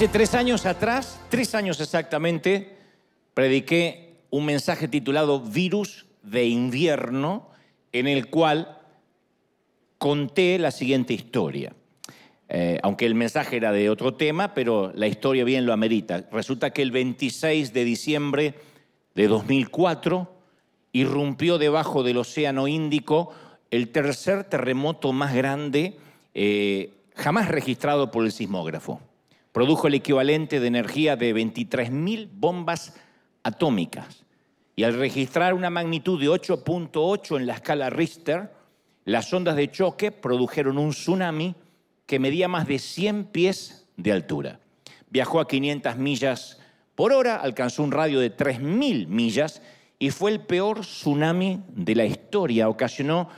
Hace tres años atrás, tres años exactamente, prediqué un mensaje titulado Virus de invierno, en el cual conté la siguiente historia. Eh, aunque el mensaje era de otro tema, pero la historia bien lo amerita. Resulta que el 26 de diciembre de 2004 irrumpió debajo del Océano Índico el tercer terremoto más grande eh, jamás registrado por el sismógrafo. Produjo el equivalente de energía de 23.000 bombas atómicas. Y al registrar una magnitud de 8.8 en la escala Richter, las ondas de choque produjeron un tsunami que medía más de 100 pies de altura. Viajó a 500 millas por hora, alcanzó un radio de 3.000 millas y fue el peor tsunami de la historia. Ocasionó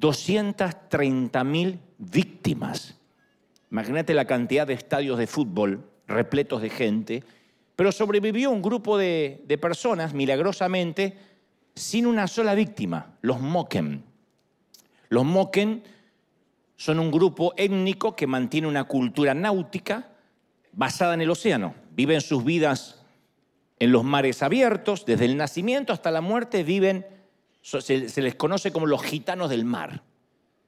230.000 víctimas. Imagínate la cantidad de estadios de fútbol repletos de gente, pero sobrevivió un grupo de, de personas, milagrosamente, sin una sola víctima, los Moken. Los Moken son un grupo étnico que mantiene una cultura náutica basada en el océano. Viven sus vidas en los mares abiertos, desde el nacimiento hasta la muerte viven, se, les conoce como los gitanos del mar.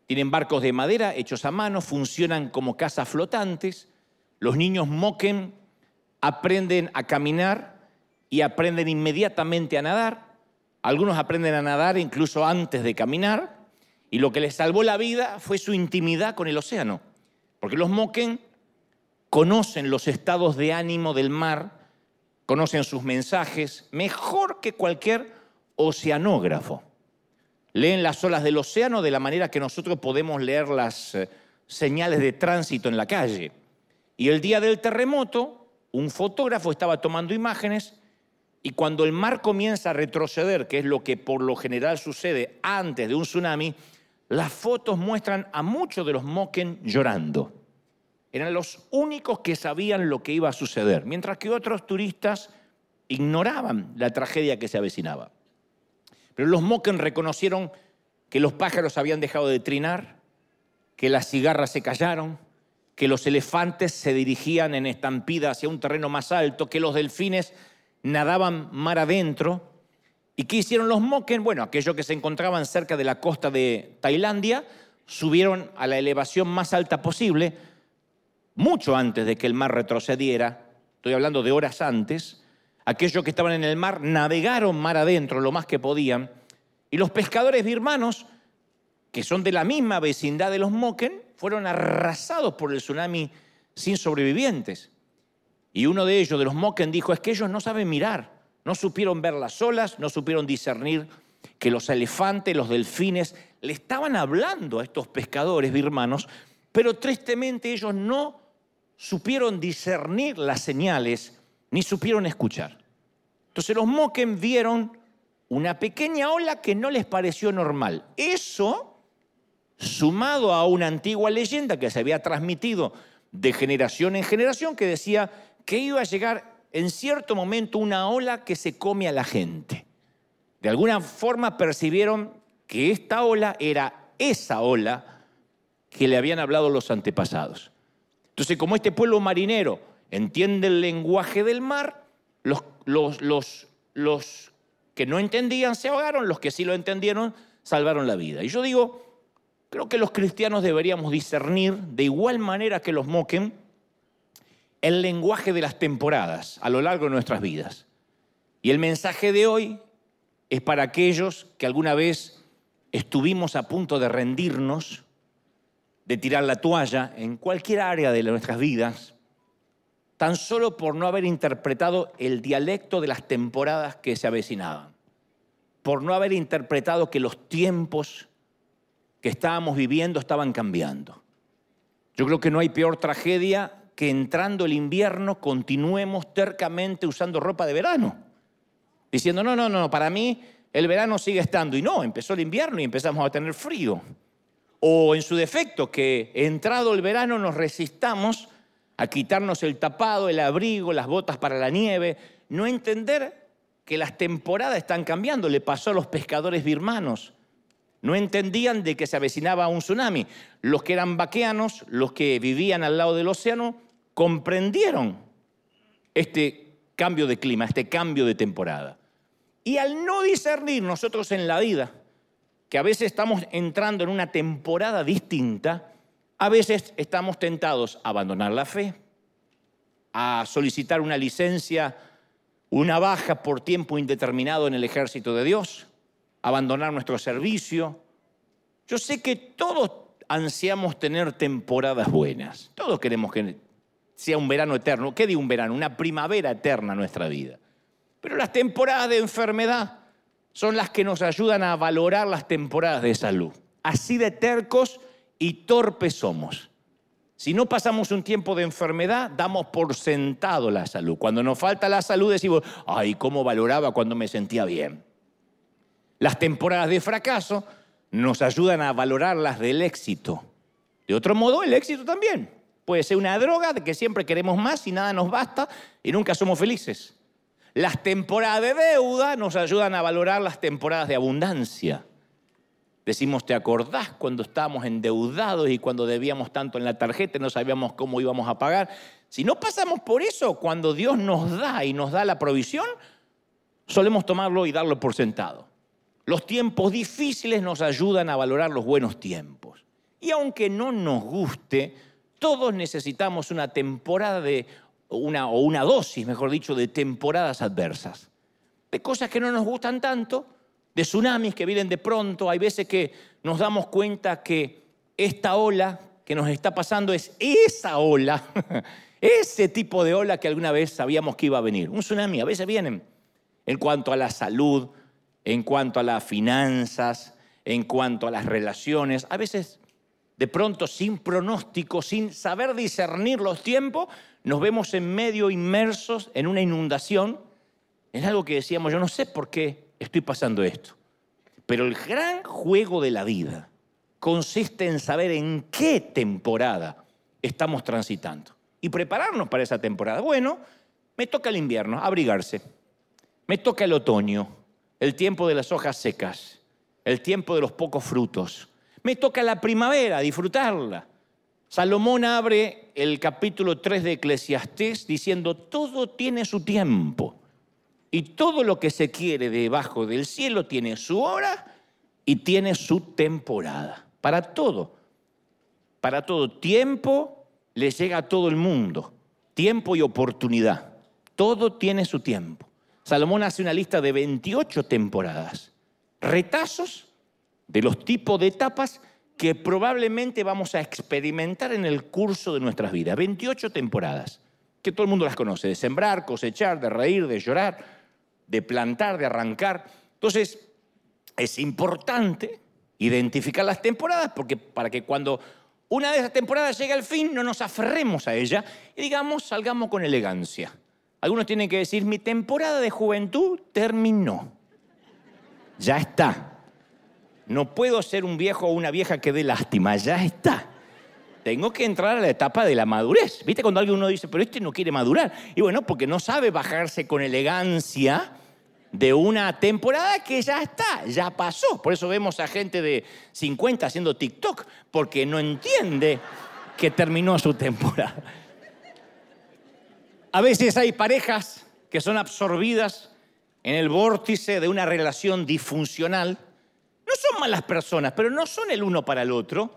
Tienen barcos de madera hechos a mano, funcionan como casas flotantes. Los niños moquen, aprenden a caminar y aprenden inmediatamente a nadar. Algunos aprenden a nadar incluso antes de caminar. Y lo que les salvó la vida fue su intimidad con el océano. Porque los moquen conocen los estados de ánimo del mar, conocen sus mensajes mejor que cualquier oceanógrafo. Leen las olas del océano de la manera que nosotros podemos leer las eh, señales de tránsito en la calle. Y el día del terremoto, un fotógrafo estaba tomando imágenes y cuando el mar comienza a retroceder, que es lo que por lo general sucede antes de un tsunami, las fotos muestran a muchos de los moquen llorando. Eran los únicos que sabían lo que iba a suceder, mientras que otros turistas ignoraban la tragedia que se avecinaba. Pero los moquen reconocieron que los pájaros habían dejado de trinar, que las cigarras se callaron, que los elefantes se dirigían en estampida hacia un terreno más alto, que los delfines nadaban mar adentro. ¿Y qué hicieron los moquen? Bueno, aquellos que se encontraban cerca de la costa de Tailandia subieron a la elevación más alta posible, mucho antes de que el mar retrocediera, estoy hablando de horas antes, Aquellos que estaban en el mar navegaron mar adentro lo más que podían. Y los pescadores birmanos, que son de la misma vecindad de los Moken, fueron arrasados por el tsunami sin sobrevivientes. Y uno de ellos, de los Moken, dijo, es que ellos no saben mirar, no supieron ver las olas, no supieron discernir que los elefantes, los delfines, le estaban hablando a estos pescadores birmanos, pero tristemente ellos no supieron discernir las señales ni supieron escuchar. Entonces los Moken vieron una pequeña ola que no les pareció normal. Eso, sumado a una antigua leyenda que se había transmitido de generación en generación, que decía que iba a llegar en cierto momento una ola que se come a la gente. De alguna forma percibieron que esta ola era esa ola que le habían hablado los antepasados. Entonces, como este pueblo marinero entiende el lenguaje del mar, los, que no entendían se ahogaron, los que sí lo entendieron salvaron la vida. Y yo digo, creo que los cristianos deberíamos discernir de igual manera que los moquen el lenguaje de las temporadas a lo largo de nuestras vidas. Y el mensaje de hoy es para aquellos que alguna vez estuvimos a punto de rendirnos, de tirar la toalla en cualquier área de nuestras vidas, tan solo por no haber interpretado el dialecto de las temporadas que se avecinaban, por no haber interpretado que los tiempos que estábamos viviendo estaban cambiando. Yo creo que no hay peor tragedia que entrando el invierno continuemos tercamente usando ropa de verano, diciendo, no, no, no, para mí el verano sigue estando. Y no, empezó el invierno y empezamos a tener frío. O en su defecto, que entrado el verano nos resistamos a quitarnos el tapado, el abrigo, las botas para la nieve, no entender que las temporadas están cambiando. Le pasó a los pescadores birmanos. No entendían de que se avecinaba un tsunami. Los que eran vaqueanos, los que vivían al lado del océano, comprendieron este cambio de clima, este cambio de temporada. Y al no discernir nosotros en la vida, que a veces estamos entrando en una temporada distinta, a veces estamos tentados a abandonar la fe, a solicitar una licencia, una baja por tiempo indeterminado en el ejército de Dios, abandonar nuestro servicio. Yo sé que todos ansiamos tener temporadas buenas. Todos queremos que sea un verano eterno. ¿Qué digo un verano? Una primavera eterna en nuestra vida. Pero las temporadas de enfermedad son las que nos ayudan a valorar las temporadas de salud. Así de tercos y torpes somos. Si no pasamos un tiempo de enfermedad, damos por sentado la salud. Cuando nos falta la salud decimos, ay, ¿cómo valoraba cuando me sentía bien? Las temporadas de fracaso nos ayudan a valorar las del éxito. De otro modo, el éxito también. Puede ser una droga de que siempre queremos más y nada nos basta y nunca somos felices. Las temporadas de deuda nos ayudan a valorar las temporadas de abundancia. Decimos, ¿te acordás cuando estábamos endeudados y cuando debíamos tanto en la tarjeta y no sabíamos cómo íbamos a pagar? Si no pasamos por eso, cuando Dios nos da y nos da la provisión, solemos tomarlo y darlo por sentado. Los tiempos difíciles nos ayudan a valorar los buenos tiempos. Y aunque no nos guste, todos necesitamos una temporada de, una, o una dosis, mejor dicho, de temporadas adversas. De cosas que no nos gustan tanto, de tsunamis que vienen de pronto. Hay veces que nos damos cuenta que esta ola que nos está pasando es esa ola, ese tipo de ola que alguna vez sabíamos que iba a venir. Un tsunami a veces vienen en cuanto a la salud, en cuanto a las finanzas, en cuanto a las relaciones. A veces, de pronto, sin pronóstico, sin saber discernir los tiempos, nos vemos en medio inmersos en una inundación. Es algo que decíamos, yo no sé por qué estoy pasando esto. Pero el gran juego de la vida consiste en saber en qué temporada estamos transitando y prepararnos para esa temporada. Bueno, me toca el invierno, abrigarse. Me toca el otoño, el tiempo de las hojas secas, el tiempo de los pocos frutos. Me toca la primavera, disfrutarla. Salomón abre el capítulo 3 de Eclesiastés diciendo, todo tiene su tiempo. Y todo lo que se quiere debajo del cielo tiene su hora y tiene su temporada. Para todo. Para todo tiempo le llega a todo el mundo. Tiempo y oportunidad. Todo tiene su tiempo. Salomón hace una lista de 28 temporadas. Retazos de los tipos de etapas que probablemente vamos a experimentar en el curso de nuestras vidas. 28 temporadas, que todo el mundo las conoce, de sembrar, cosechar, de reír, de llorar, de plantar, de arrancar. Entonces, es importante identificar las temporadas porque para que cuando una de esas temporadas llegue al fin no nos aferremos a ella y digamos, salgamos con elegancia. Algunos tienen que decir, mi temporada de juventud terminó. Ya está. No puedo ser un viejo o una vieja que dé lástima, ya está. Tengo que entrar a la etapa de la madurez. ¿Viste cuando alguien uno dice, pero este no quiere madurar? Y bueno, porque no sabe bajarse con elegancia de una temporada que ya está, ya pasó. Por eso vemos a gente de 50 haciendo TikTok, porque no entiende que terminó su temporada. A veces hay parejas que son absorbidas en el vórtice de una relación disfuncional. No son malas personas, pero no son el uno para el otro.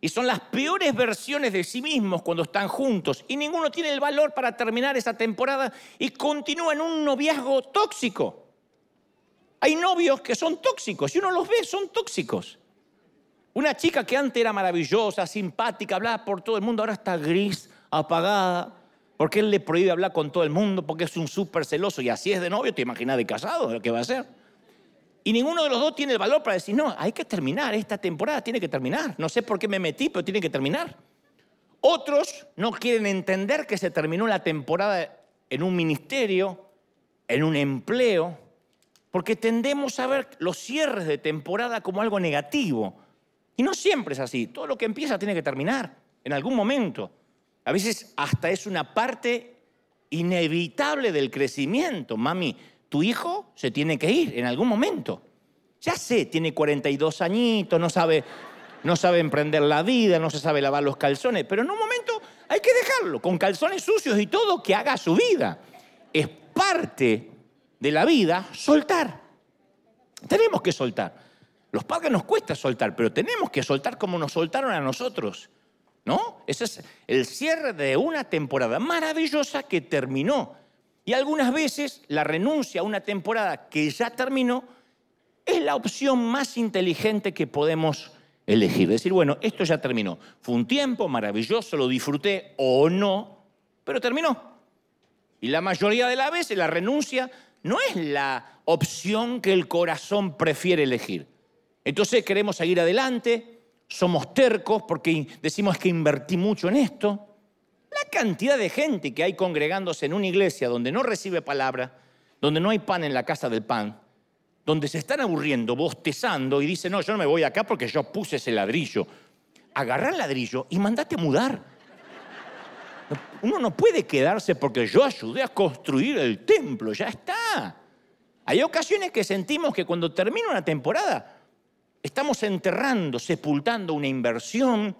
Y son las peores versiones de sí mismos cuando están juntos. Y ninguno tiene el valor para terminar esa temporada y continúa en un noviazgo tóxico. Hay novios que son tóxicos y uno los ve, son tóxicos. Una chica que antes era maravillosa, simpática, hablaba por todo el mundo, ahora está gris, apagada, porque él le prohíbe hablar con todo el mundo, porque es un súper celoso y así es de novio, te imaginas de casado, lo que va a hacer. Y ninguno de los dos tiene el valor para decir, no, hay que terminar, esta temporada tiene que terminar. No sé por qué me metí, pero tiene que terminar. Otros no quieren entender que se terminó la temporada en un ministerio, en un empleo, porque tendemos a ver los cierres de temporada como algo negativo. Y no siempre es así. Todo lo que empieza tiene que terminar en algún momento. A veces hasta es una parte inevitable del crecimiento. Mami, tu hijo se tiene que ir en algún momento. Ya sé, tiene 42 añitos, no sabe, no sabe emprender la vida, no se sabe lavar los calzones, pero en un momento hay que dejarlo, con calzones sucios y todo, que haga su vida. Es parte de la vida soltar. Tenemos que soltar. Los padres nos cuesta soltar, pero tenemos que soltar como nos soltaron a nosotros. ¿No? Ese es el cierre de una temporada maravillosa que terminó. Y algunas veces la renuncia a una temporada que ya terminó es la opción más inteligente que podemos elegir. Decir, bueno, esto ya terminó. Fue un tiempo maravilloso, lo disfruté o no, pero terminó. Y la mayoría de las veces la renuncia no es la opción que el corazón prefiere elegir. Entonces queremos seguir adelante, somos tercos porque decimos que invertí mucho en esto. La cantidad de gente que hay congregándose en una iglesia donde no recibe palabra, donde no hay pan en la casa del pan, donde se están aburriendo, bostezando y dicen, no, yo no me voy acá porque yo puse ese ladrillo. Agarra el ladrillo y mandate a mudar. Uno no puede quedarse porque yo ayudé a construir el templo, ya está. Hay ocasiones que sentimos que cuando termina una temporada estamos enterrando, sepultando una inversión,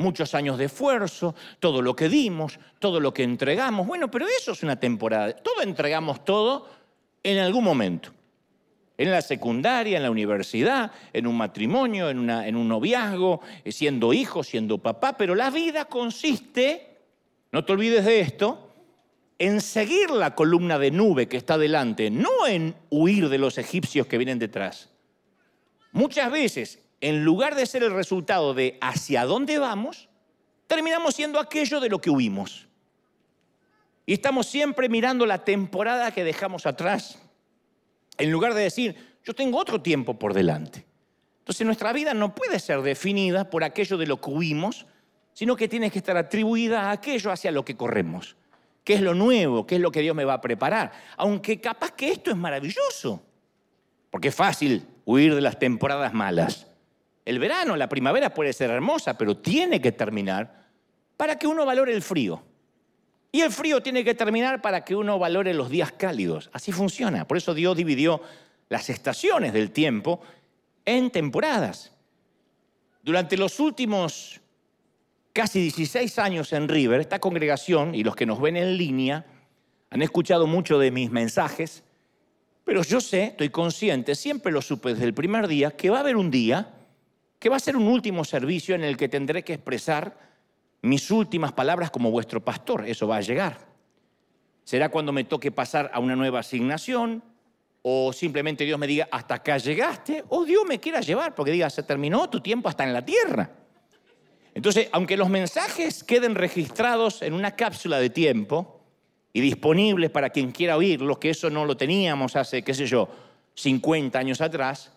muchos años de esfuerzo, todo lo que dimos, todo lo que entregamos. Bueno, pero eso es una temporada. Todo entregamos todo en algún momento en la secundaria, en la universidad, en un matrimonio, en, en un noviazgo, eh, siendo hijo, siendo papá, pero la vida consiste, no te olvides de esto, en seguir la columna de nube que está delante, no en huir de los egipcios que vienen detrás. Muchas veces, en lugar de ser el resultado de hacia dónde vamos, terminamos siendo aquello de lo que huimos. Y estamos siempre mirando la temporada que dejamos atrás en lugar de decir, yo tengo otro tiempo por delante. Entonces nuestra vida no puede ser definida por aquello de lo que huimos, sino que tiene que estar atribuida a aquello hacia lo que corremos. ¿Qué es lo nuevo? ¿Qué es lo que Dios me va a preparar? Aunque capaz que esto es maravilloso, porque es fácil huir de las temporadas malas. El verano, la primavera puede ser hermosa, pero tiene que terminar para que uno valore el frío. Y el frío tiene que terminar para que uno valore los días cálidos. Así funciona. Por eso Dios dividió las estaciones del tiempo en temporadas. Durante los últimos casi 16 años en River, esta congregación y los que nos ven en línea han escuchado mucho de mis mensajes, pero yo sé, estoy consciente, siempre lo supe desde el primer día, que va a haber un día que va a ser un último servicio en el que tendré que expresar mis últimas palabras como vuestro pastor. Eso va a llegar. Será cuando me toque pasar a una nueva asignación o simplemente Dios me diga, hasta acá llegaste, o Dios me quiera llevar porque diga, se terminó tu tiempo hasta en la tierra. Entonces, aunque los mensajes queden registrados en una cápsula de tiempo y disponibles para quien quiera oírlos, que eso no lo teníamos hace, qué sé yo, 50 años atrás,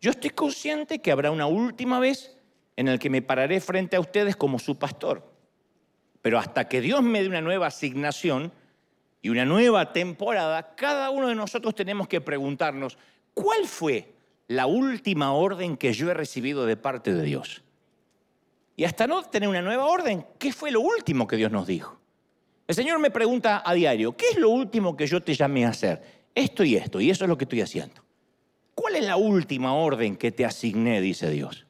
yo estoy consciente que habrá una última vez en el que me pararé frente a ustedes como su pastor. Pero hasta que Dios me dé una nueva asignación y una nueva temporada, cada uno de nosotros tenemos que preguntarnos, ¿cuál fue la última orden que yo he recibido de parte de Dios? Y hasta no tener una nueva orden, ¿qué fue lo último que Dios nos dijo? El Señor me pregunta a diario, ¿qué es lo último que yo te llamé a hacer? Esto y esto, y eso es lo que estoy haciendo. ¿Cuál es la última orden que te asigné, dice Dios?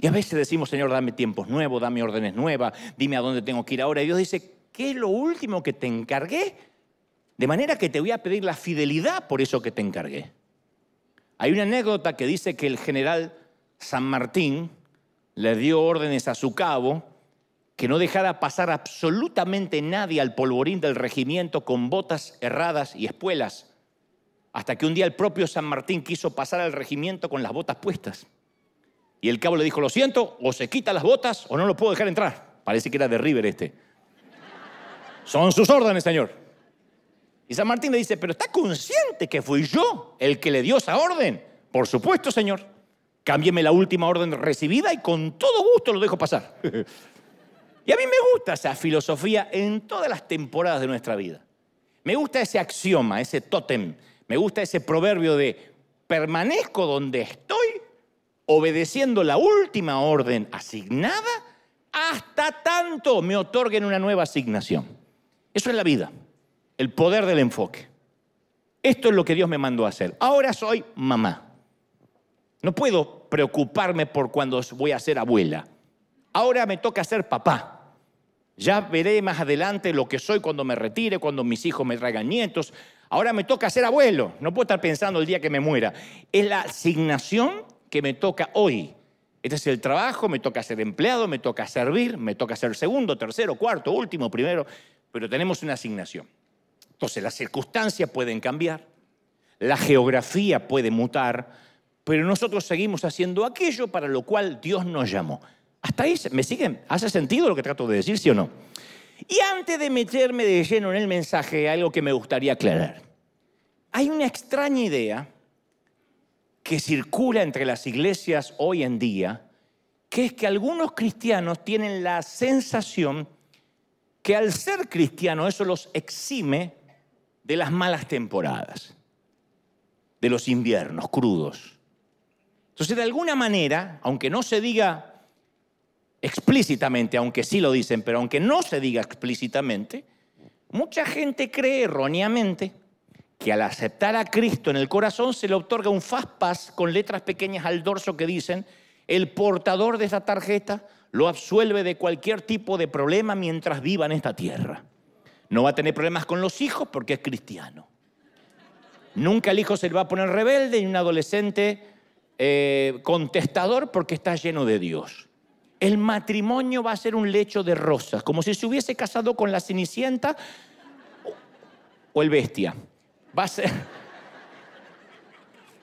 Y a veces decimos, Señor, dame tiempos nuevos, dame órdenes nuevas, dime a dónde tengo que ir ahora. Y Dios dice, ¿qué es lo último que te encargué? De manera que te voy a pedir la fidelidad por eso que te encargué. Hay una anécdota que dice que el general San Martín le dio órdenes a su cabo que no dejara pasar absolutamente nadie al polvorín del regimiento con botas erradas y espuelas, hasta que un día el propio San Martín quiso pasar al regimiento con las botas puestas. Y el cabo le dijo, lo siento, o se quita las botas o no lo puedo dejar entrar. Parece que era de River este. Son sus órdenes, señor. Y San Martín le dice, pero ¿está consciente que fui yo el que le dio esa orden? Por supuesto, señor. Cámbieme la última orden recibida y con todo gusto lo dejo pasar. y a mí me gusta esa filosofía en todas las temporadas de nuestra vida. Me gusta ese axioma, ese tótem. Me gusta ese proverbio de permanezco donde estoy obedeciendo la última orden asignada hasta tanto me otorguen una nueva asignación. Eso es la vida, el poder del enfoque. Esto es lo que Dios me mandó a hacer. Ahora soy mamá. No puedo preocuparme por cuando voy a ser abuela. Ahora me toca ser papá. Ya veré más adelante lo que soy cuando me retire, cuando mis hijos me traigan nietos. Ahora me toca ser abuelo. No puedo estar pensando el día que me muera. Es la asignación que me toca hoy. Este es el trabajo, me toca ser empleado, me toca servir, me toca ser segundo, tercero, cuarto, último, primero, pero tenemos una asignación. Entonces las circunstancias pueden cambiar, la geografía puede mutar, pero nosotros seguimos haciendo aquello para lo cual Dios nos llamó. ¿Hasta ahí me siguen? ¿Hace sentido lo que trato de decir, sí o no? Y antes de meterme de lleno en el mensaje, algo que me gustaría aclarar. Hay una extraña idea que circula entre las iglesias hoy en día, que es que algunos cristianos tienen la sensación que al ser cristiano eso los exime de las malas temporadas, de los inviernos crudos. Entonces, de alguna manera, aunque no se diga explícitamente, aunque sí lo dicen, pero aunque no se diga explícitamente, mucha gente cree erróneamente que al aceptar a Cristo en el corazón se le otorga un fast pass con letras pequeñas al dorso que dicen, el portador de esa tarjeta lo absuelve de cualquier tipo de problema mientras viva en esta tierra. No va a tener problemas con los hijos porque es cristiano. Nunca el hijo se le va a poner rebelde y un adolescente eh, contestador porque está lleno de Dios. El matrimonio va a ser un lecho de rosas, como si se hubiese casado con la Cenicienta o el bestia va a ser...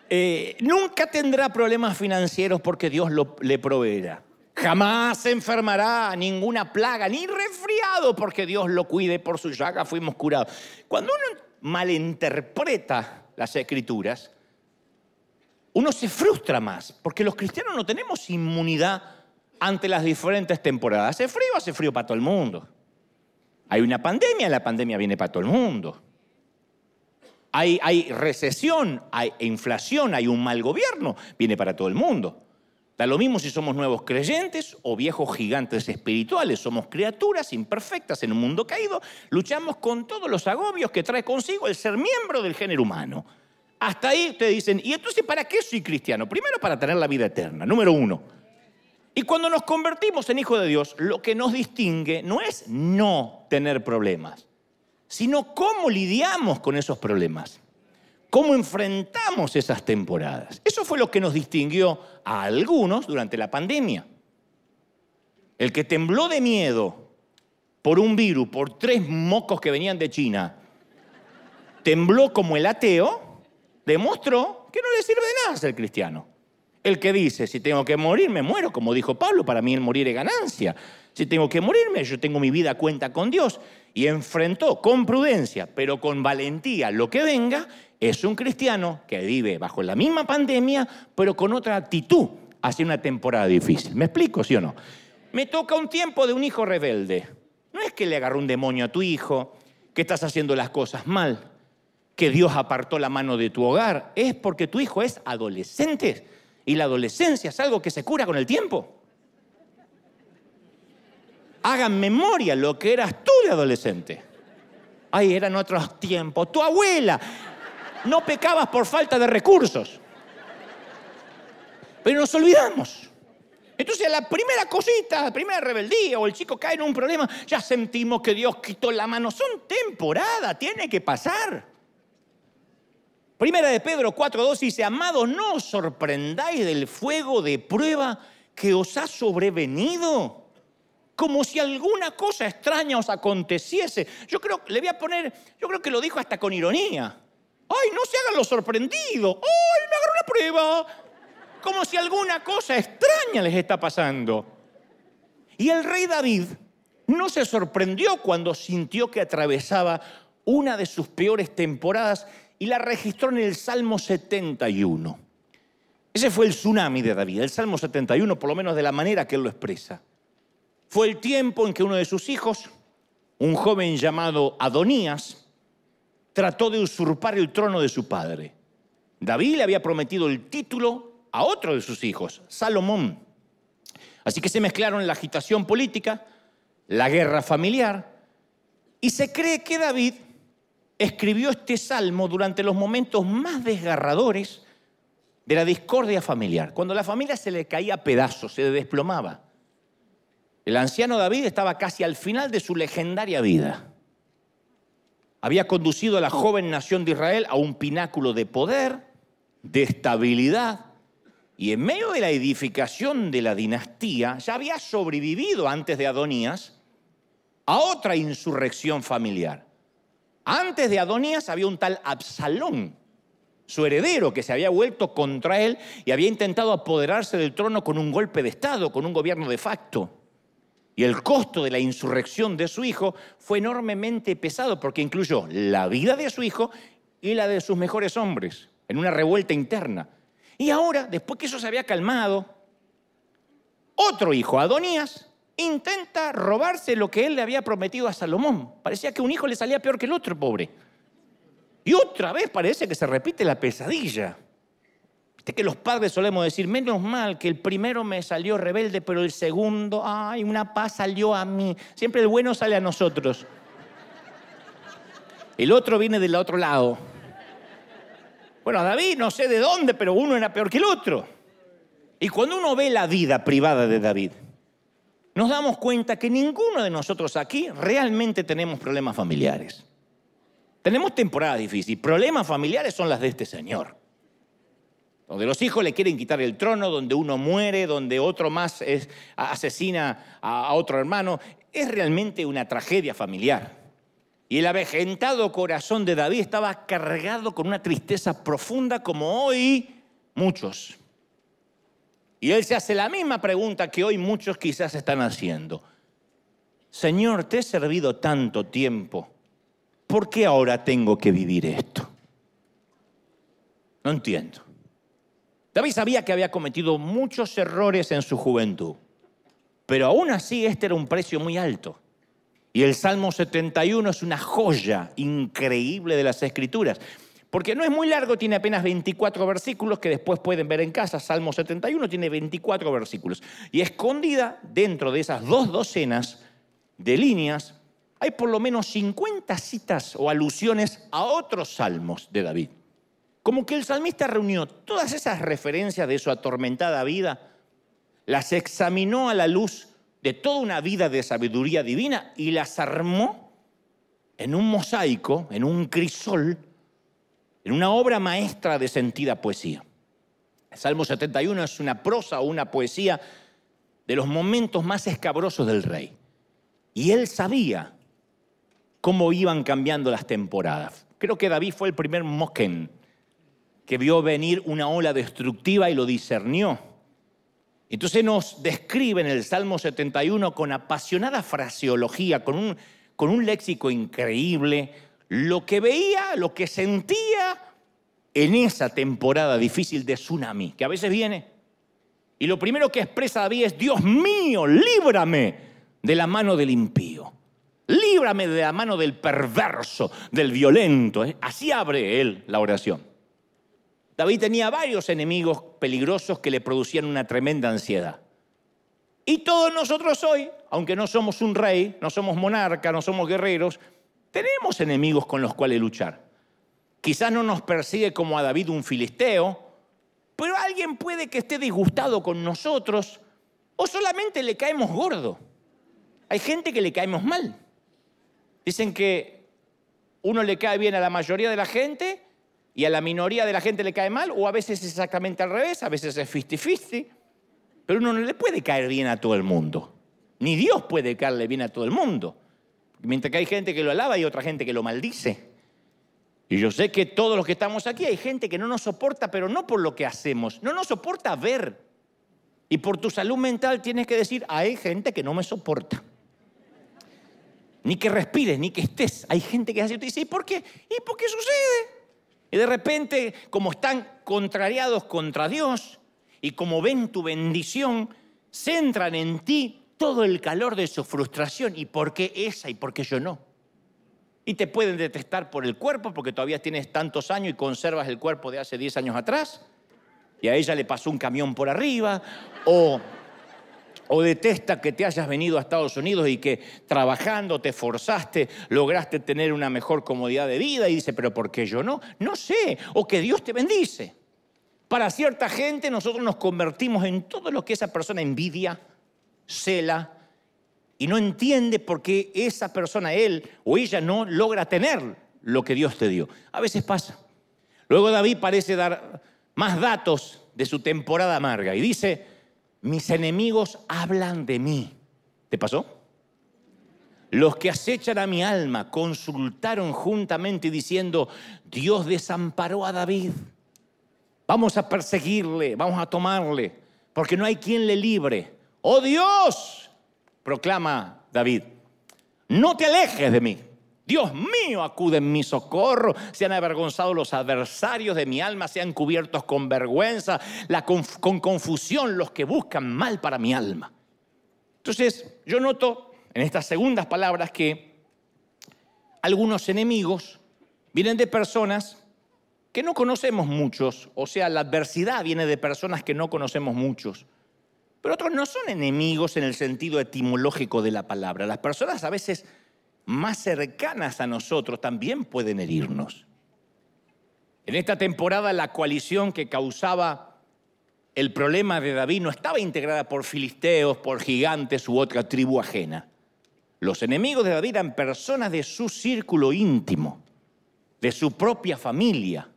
Eh, nunca tendrá problemas financieros porque Dios le proveerá. Jamás se enfermará ninguna plaga, ni resfriado porque Dios lo cuide, por su llaga fuimos curados. Cuando uno malinterpreta las escrituras, uno se frustra más, porque los cristianos no tenemos inmunidad ante las diferentes temporadas. Hace frío, hace frío para todo el mundo. Hay una pandemia, la pandemia viene para todo el mundo. Hay, recesión, hay inflación, hay un mal gobierno, viene para todo el mundo. Da lo mismo si somos nuevos creyentes o viejos gigantes espirituales. Somos criaturas imperfectas en un mundo caído. Luchamos con todos los agobios que trae consigo el ser miembro del género humano. Hasta ahí te dicen, ¿y entonces para qué soy cristiano? Primero para tener la vida eterna, número uno. Y cuando nos convertimos en hijos de Dios, lo que nos distingue no es no tener problemas sino cómo lidiamos con esos problemas, cómo enfrentamos esas temporadas. Eso fue lo que nos distinguió a algunos durante la pandemia. El que tembló de miedo por un virus, por tres mocos que venían de China, tembló como el ateo, demostró que no le sirve de nada ser cristiano. El que dice, si tengo que morir, me muero, como dijo Pablo, para mí el morir es ganancia. Si tengo que morirme, yo tengo mi vida cuenta con Dios. Y enfrentó con prudencia, pero con valentía, lo que venga, es un cristiano que vive bajo la misma pandemia, pero con otra actitud hacia una temporada difícil. ¿Me explico, sí o no? Me toca un tiempo de un hijo rebelde. No es que le agarró un demonio a tu hijo, que estás haciendo las cosas mal, que Dios apartó la mano de tu hogar. Es porque tu hijo es adolescente. Y la adolescencia es algo que se cura con el tiempo hagan memoria lo que eras tú de adolescente. Ay, eran otros tiempos. Tu abuela. No pecabas por falta de recursos. Pero nos olvidamos. Entonces la primera cosita, la primera rebeldía o el chico cae en un problema, ya sentimos que Dios quitó la mano. Son temporada, tiene que pasar. Primera de Pedro 4.2 dice, amados, no os sorprendáis del fuego de prueba que os ha sobrevenido como si alguna cosa extraña os aconteciese. Yo creo, le voy a poner, yo creo que lo dijo hasta con ironía. Ay, no se hagan los sorprendidos. Ay, me agarró una prueba. Como si alguna cosa extraña les está pasando. Y el rey David no se sorprendió cuando sintió que atravesaba una de sus peores temporadas y la registró en el Salmo 71. Ese fue el tsunami de David, el Salmo 71, por lo menos de la manera que él lo expresa. Fue el tiempo en que uno de sus hijos, un joven llamado Adonías, trató de usurpar el trono de su padre. David le había prometido el título a otro de sus hijos, Salomón. Así que se mezclaron la agitación política, la guerra familiar, y se cree que David escribió este salmo durante los momentos más desgarradores de la discordia familiar, cuando la familia se le caía a pedazos, se desplomaba. El anciano David estaba casi al final de su legendaria vida. Había conducido a la joven nación de Israel a un pináculo de poder, de estabilidad, y en medio de la edificación de la dinastía ya había sobrevivido antes de Adonías a otra insurrección familiar. Antes de Adonías había un tal Absalón, su heredero, que se había vuelto contra él y había intentado apoderarse del trono con un golpe de Estado, con un gobierno de facto. Y el costo de la insurrección de su hijo fue enormemente pesado porque incluyó la vida de su hijo y la de sus mejores hombres en una revuelta interna. Y ahora, después que eso se había calmado, otro hijo, Adonías, intenta robarse lo que él le había prometido a Salomón. Parecía que un hijo le salía peor que el otro, pobre. Y otra vez parece que se repite la pesadilla. Viste que los padres solemos decir, menos mal que el primero me salió rebelde, pero el segundo, ay, una paz salió a mí. Siempre el bueno sale a nosotros. El otro viene del otro lado. Bueno, David no sé de dónde, pero uno era peor que el otro. Y cuando uno ve la vida privada de David, nos damos cuenta que ninguno de nosotros aquí realmente tenemos problemas familiares. Tenemos temporadas difíciles. Problemas familiares son las de este señor. Donde los hijos le quieren quitar el trono, donde uno muere, donde otro más asesina a otro hermano. Es realmente una tragedia familiar. Y el avejentado corazón de David estaba cargado con una tristeza profunda como hoy muchos. Y él se hace la misma pregunta que hoy muchos quizás están haciendo. Señor, te he servido tanto tiempo, ¿por qué ahora tengo que vivir esto? No entiendo. David sabía que había cometido muchos errores en su juventud, pero aún así este era un precio muy alto. Y el Salmo 71 es una joya increíble de las Escrituras. Porque no es muy largo, tiene apenas 24 versículos que después pueden ver en casa. Salmo 71 tiene 24 versículos. Y escondida dentro de esas dos docenas de líneas, hay por lo menos 50 citas o alusiones a otros salmos de David. Como que el salmista reunió todas esas referencias de su atormentada vida, las examinó a la luz de toda una vida de sabiduría divina y las armó en un mosaico, en un crisol en una obra maestra de sentida poesía. El Salmo 71 es una prosa o una poesía de los momentos más escabrosos del rey. Y él sabía cómo iban cambiando las temporadas. Creo que David fue el primer Moken que vio venir una ola destructiva y lo discernió. Entonces nos describe en el Salmo 71 con apasionada fraseología, con un, con un léxico increíble, lo que veía, lo que sentía en esa temporada difícil de tsunami, que a veces viene. Y lo primero que expresa David es, Dios mío, líbrame de la mano del impío. Líbrame de la mano del perverso, del violento. ¿eh? Así abre él la oración. David tenía varios enemigos peligrosos que le producían una tremenda ansiedad. Y todos nosotros hoy, aunque no somos un rey, no somos monarca, no somos guerreros, tenemos enemigos con los cuales luchar. Quizás no nos persigue como a David un filisteo, pero alguien puede que esté disgustado con nosotros o solamente le caemos gordo. Hay gente que le caemos mal. Dicen que uno le cae bien a la mayoría de la gente y a la minoría de la gente le cae mal, o a veces es exactamente al revés, a veces es fisti-fisti, pero uno no le puede caer bien a todo el mundo. Ni Dios puede caerle bien a todo el mundo. Mientras que hay gente que lo alaba y otra gente que lo maldice. Y yo sé que todos los que estamos aquí hay gente que no nos soporta, pero no por lo que hacemos, no nos soporta ver. Y por tu salud mental tienes que decir, hay gente que no me soporta. Ni que respires, ni que estés. Hay gente que hace y te dice, ¿y por qué? ¿Y por qué sucede? Y de repente, como están contrariados contra Dios y como ven tu bendición, centran en ti todo el calor de su frustración. ¿Y por qué esa y por qué yo no? Y te pueden detestar por el cuerpo porque todavía tienes tantos años y conservas el cuerpo de hace 10 años atrás. Y a ella le pasó un camión por arriba. O, o detesta que te hayas venido a Estados Unidos y que trabajando te forzaste, lograste tener una mejor comodidad de vida y dice, pero ¿por qué yo no? No sé, o que Dios te bendice. Para cierta gente nosotros nos convertimos en todo lo que esa persona envidia, cela y no entiende por qué esa persona, él o ella, no logra tener lo que Dios te dio. A veces pasa. Luego David parece dar más datos de su temporada amarga y dice, mis enemigos hablan de mí. ¿Te pasó? Los que acechan a mi alma consultaron juntamente diciendo, Dios desamparó a David. Vamos a perseguirle, vamos a tomarle, porque no hay quien le libre. Oh Dios, proclama David, no te alejes de mí. Dios mío, acude en mi socorro. Se han avergonzado los adversarios de mi alma, sean cubiertos con vergüenza, con confusión los que buscan mal para mi alma. Entonces, yo noto en estas segundas palabras que algunos enemigos vienen de personas que no conocemos muchos, o sea, la adversidad viene de personas que no conocemos muchos. Pero otros no son enemigos en el sentido etimológico de la palabra. Las personas a veces más cercanas a nosotros también pueden herirnos. En esta temporada la coalición que causaba el problema de David no estaba integrada por filisteos, por gigantes u otra tribu ajena. Los enemigos de David eran personas de su círculo íntimo, de su propia familia.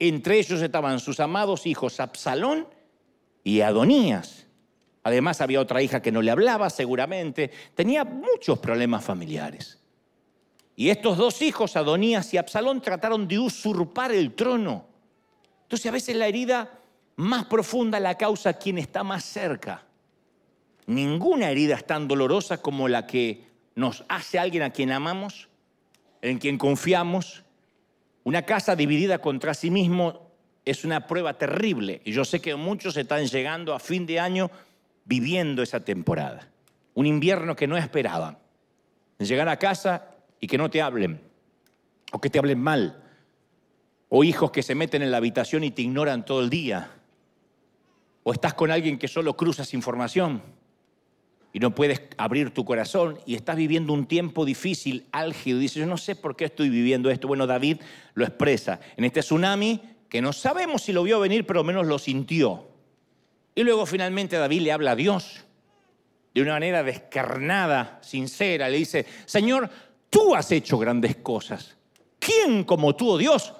Entre ellos estaban sus amados hijos Absalón y Adonías. Además había otra hija que no le hablaba seguramente. Tenía muchos problemas familiares. Y estos dos hijos, Adonías y Absalón, trataron de usurpar el trono. Entonces a veces la herida más profunda la causa quien está más cerca. Ninguna herida es tan dolorosa como la que nos hace alguien a quien amamos, en quien confiamos. Una casa dividida contra sí mismo es una prueba terrible. Y yo sé que muchos están llegando a fin de año viviendo esa temporada. Un invierno que no esperaban. Llegar a casa y que no te hablen, o que te hablen mal, o hijos que se meten en la habitación y te ignoran todo el día, o estás con alguien que solo cruzas información y no puedes abrir tu corazón y estás viviendo un tiempo difícil, álgido, y dices, yo no sé por qué estoy viviendo esto. Bueno, David lo expresa en este tsunami que no sabemos si lo vio venir, pero menos lo sintió. Y luego finalmente David le habla a Dios de una manera descarnada, sincera. Le dice, Señor, tú has hecho grandes cosas. ¿Quién como tú, oh Dios?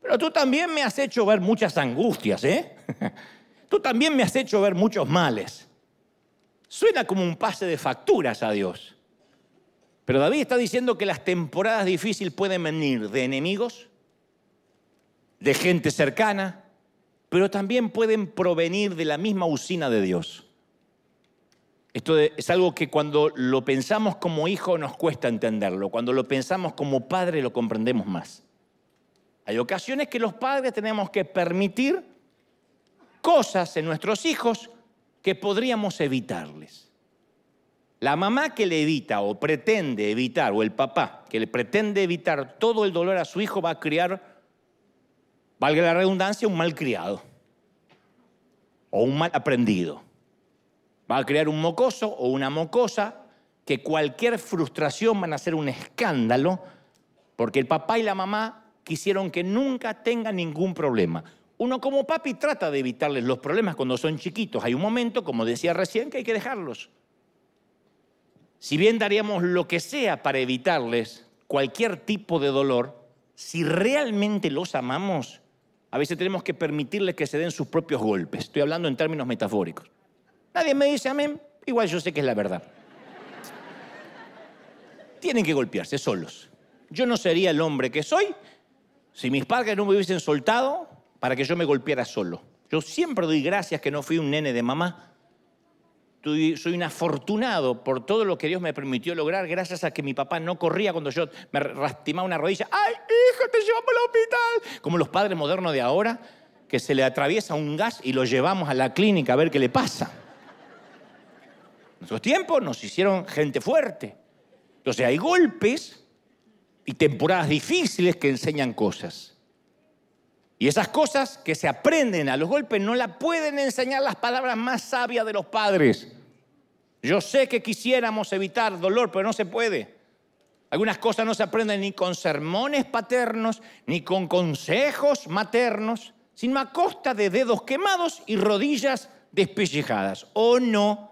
Pero tú también me has hecho ver muchas angustias, ¿eh? Tú también me has hecho ver muchos males. Suena como un pase de facturas a Dios. Pero David está diciendo que las temporadas difíciles pueden venir de enemigos, de gente cercana, pero también pueden provenir de la misma usina de Dios. Esto es algo que cuando lo pensamos como hijo nos cuesta entenderlo, cuando lo pensamos como padre lo comprendemos más. Hay ocasiones que los padres tenemos que permitir cosas en nuestros hijos que podríamos evitarles. La mamá que le evita o pretende evitar, o el papá que le pretende evitar todo el dolor a su hijo va a criar valga la redundancia, un mal criado o un mal aprendido. Va a crear un mocoso o una mocosa que cualquier frustración van a ser un escándalo porque el papá y la mamá quisieron que nunca tengan ningún problema. Uno como papi trata de evitarles los problemas cuando son chiquitos. Hay un momento, como decía recién, que hay que dejarlos. Si bien daríamos lo que sea para evitarles cualquier tipo de dolor, si realmente los amamos, a veces tenemos que permitirles que se den sus propios golpes. Estoy hablando en términos metafóricos. Nadie me dice amén, igual yo sé que es la verdad. Tienen que golpearse solos. Yo no sería el hombre que soy si mis padres no me hubiesen soltado para que yo me golpeara solo. Yo siempre doy gracias que no fui un nene de mamá, soy un afortunado por todo lo que Dios me permitió lograr gracias a que mi papá no corría cuando yo me lastimaba una rodilla. ¡Ay, hijo, te llevamos al hospital! Como los padres modernos de ahora, que se le atraviesa un gas y lo llevamos a la clínica a ver qué le pasa. En esos tiempos nos hicieron gente fuerte. Entonces hay golpes y temporadas difíciles que enseñan cosas. Y esas cosas que se aprenden a los golpes no las pueden enseñar las palabras más sabias de los padres. Yo sé que quisiéramos evitar dolor, pero no se puede. Algunas cosas no se aprenden ni con sermones paternos, ni con consejos maternos, sino a costa de dedos quemados y rodillas despellejadas. ¿O no?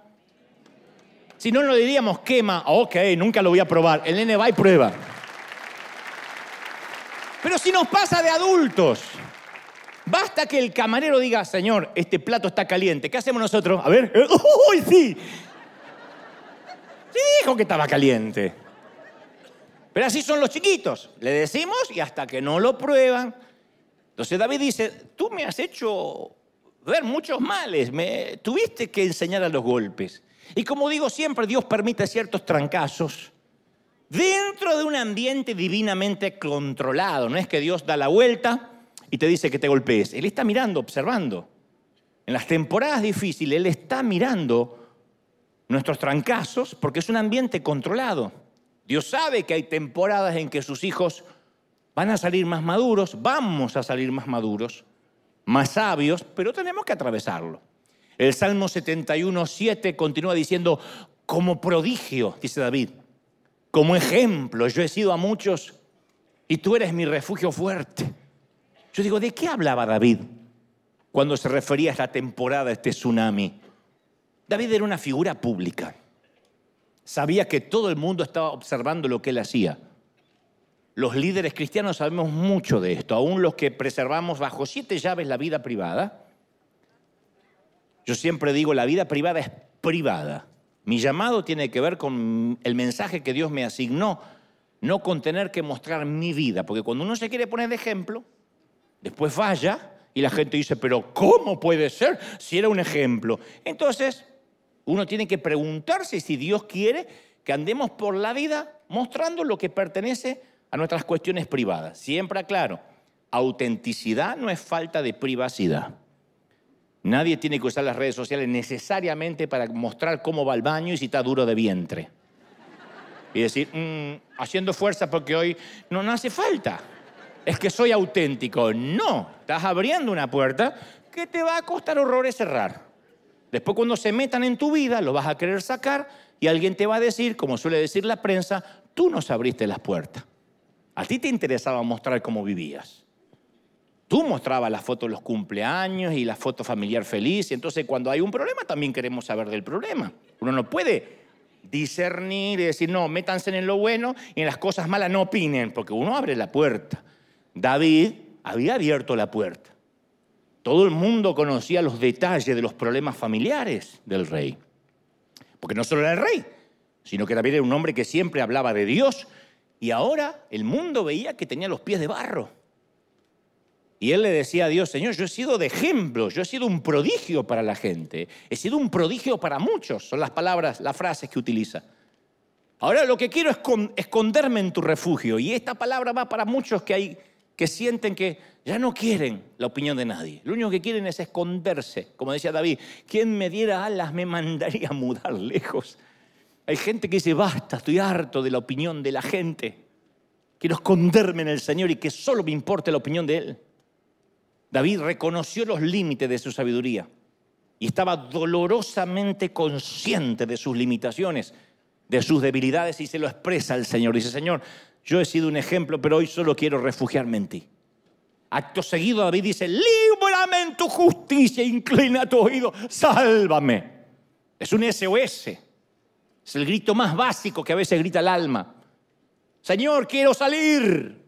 Si no, no diríamos quema, ok, nunca lo voy a probar. El nene va y prueba. Pero si nos pasa de adultos, basta que el camarero diga, señor, este plato está caliente. ¿Qué hacemos nosotros? A ver, ¡uy, sí! Sí dijo que estaba caliente. Pero así son los chiquitos. Le decimos y hasta que no lo prueban. Entonces David dice, tú me has hecho ver muchos males, me tuviste que enseñar a los golpes. Y como digo siempre, Dios permite ciertos trancazos dentro de un ambiente divinamente controlado. No es que Dios da la vuelta y te dice que te golpees. Él está mirando, observando. En las temporadas difíciles, Él está mirando nuestros trancazos porque es un ambiente controlado. Dios sabe que hay temporadas en que sus hijos van a salir más maduros, vamos a salir más maduros, más sabios, pero tenemos que atravesarlo. El Salmo 71, 7 continúa diciendo, como prodigio, dice David, como ejemplo, yo he sido a muchos y tú eres mi refugio fuerte. Yo digo, ¿de qué hablaba David cuando se refería a esta temporada, a este tsunami? David era una figura pública. Sabía que todo el mundo estaba observando lo que él hacía. Los líderes cristianos sabemos mucho de esto, aún los que preservamos bajo siete llaves la vida privada. Yo siempre digo, la vida privada es privada. Mi llamado tiene que ver con el mensaje que Dios me asignó, no con tener que mostrar mi vida, porque cuando uno se quiere poner de ejemplo, después vaya y la gente dice, pero ¿cómo puede ser si era un ejemplo? Entonces, uno tiene que preguntarse si Dios quiere que andemos por la vida mostrando lo que pertenece a nuestras cuestiones privadas. Siempre aclaro, autenticidad no es falta de privacidad. Nadie tiene que usar las redes sociales necesariamente para mostrar cómo va el baño y si está duro de vientre. Y decir, mm, haciendo fuerza porque hoy no, no hace falta. Es que soy auténtico. No, estás abriendo una puerta que te va a costar horrores cerrar. Después cuando se metan en tu vida, lo vas a querer sacar y alguien te va a decir, como suele decir la prensa, tú nos abriste las puertas. A ti te interesaba mostrar cómo vivías. Tú mostrabas las fotos de los cumpleaños y la foto familiar feliz, y entonces cuando hay un problema también queremos saber del problema. Uno no puede discernir y decir, no, métanse en lo bueno y en las cosas malas no opinen, porque uno abre la puerta. David había abierto la puerta. Todo el mundo conocía los detalles de los problemas familiares del rey. Porque no solo era el rey, sino que David era un hombre que siempre hablaba de Dios y ahora el mundo veía que tenía los pies de barro. Y él le decía a Dios, Señor, yo he sido de ejemplo, yo he sido un prodigio para la gente, he sido un prodigio para muchos, son las palabras, las frases que utiliza. Ahora lo que quiero es esconderme en tu refugio. Y esta palabra va para muchos que, hay, que sienten que ya no quieren la opinión de nadie. Lo único que quieren es esconderse. Como decía David, quien me diera alas me mandaría a mudar lejos. Hay gente que dice, basta, estoy harto de la opinión de la gente. Quiero esconderme en el Señor y que solo me importe la opinión de Él. David reconoció los límites de su sabiduría y estaba dolorosamente consciente de sus limitaciones, de sus debilidades y se lo expresa al Señor. Dice, Señor, yo he sido un ejemplo, pero hoy solo quiero refugiarme en ti. Acto seguido David dice, líbrame en tu justicia, inclina tu oído, sálvame. Es un SOS. Es el grito más básico que a veces grita el alma. Señor, quiero salir.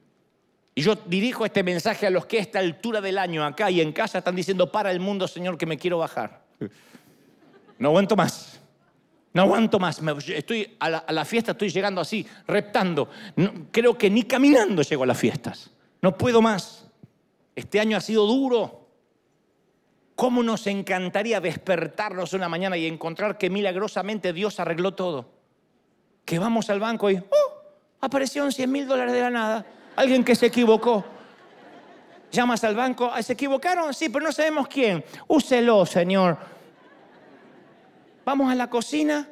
Y yo dirijo este mensaje a los que a esta altura del año acá y en casa están diciendo, para el mundo, Señor, que me quiero bajar. No aguanto más. No aguanto más. Estoy a la, fiesta, estoy llegando así, reptando. creo que ni caminando llego a las fiestas. No puedo más. Este año ha sido duro. ¿Cómo nos encantaría despertarnos una mañana y encontrar que milagrosamente Dios arregló todo? Que vamos al banco y, ¡oh! Aparecieron 100 mil dólares de la nada alguien que se equivocó. Llamas al banco, ¿se equivocaron? Sí, pero no sabemos quién. Úselo, Señor. Vamos a la cocina,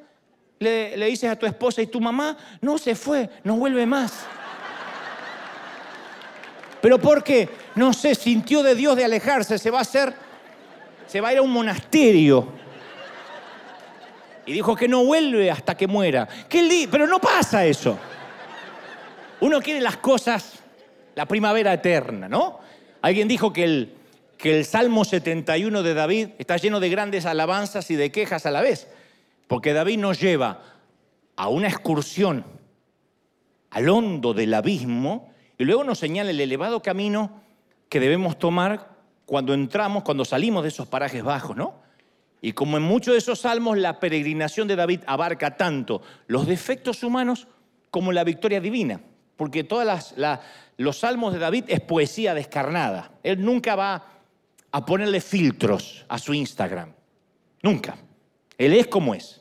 le, le dices a tu esposa y tu mamá, no se fue, no vuelve más. ¿Pero por qué? No sé, sintió de Dios de alejarse, se va a hacer, se va a ir a un monasterio. Y dijo que no vuelve hasta que muera. ¿Qué Pero no pasa eso. Uno quiere las cosas, la primavera eterna, ¿no? Alguien dijo que el, que el Salmo 71 de David está lleno de grandes alabanzas y de quejas a la vez, porque David nos lleva a una excursión al hondo del abismo y luego nos señala el elevado camino que debemos tomar cuando entramos, cuando salimos de esos parajes bajos, ¿no? Y como en muchos de esos salmos, la peregrinación de David abarca tanto los defectos humanos como la victoria divina, porque todos los salmos de David es poesía descarnada. Él nunca va a ponerle filtros a su Instagram, nunca. Él es como es.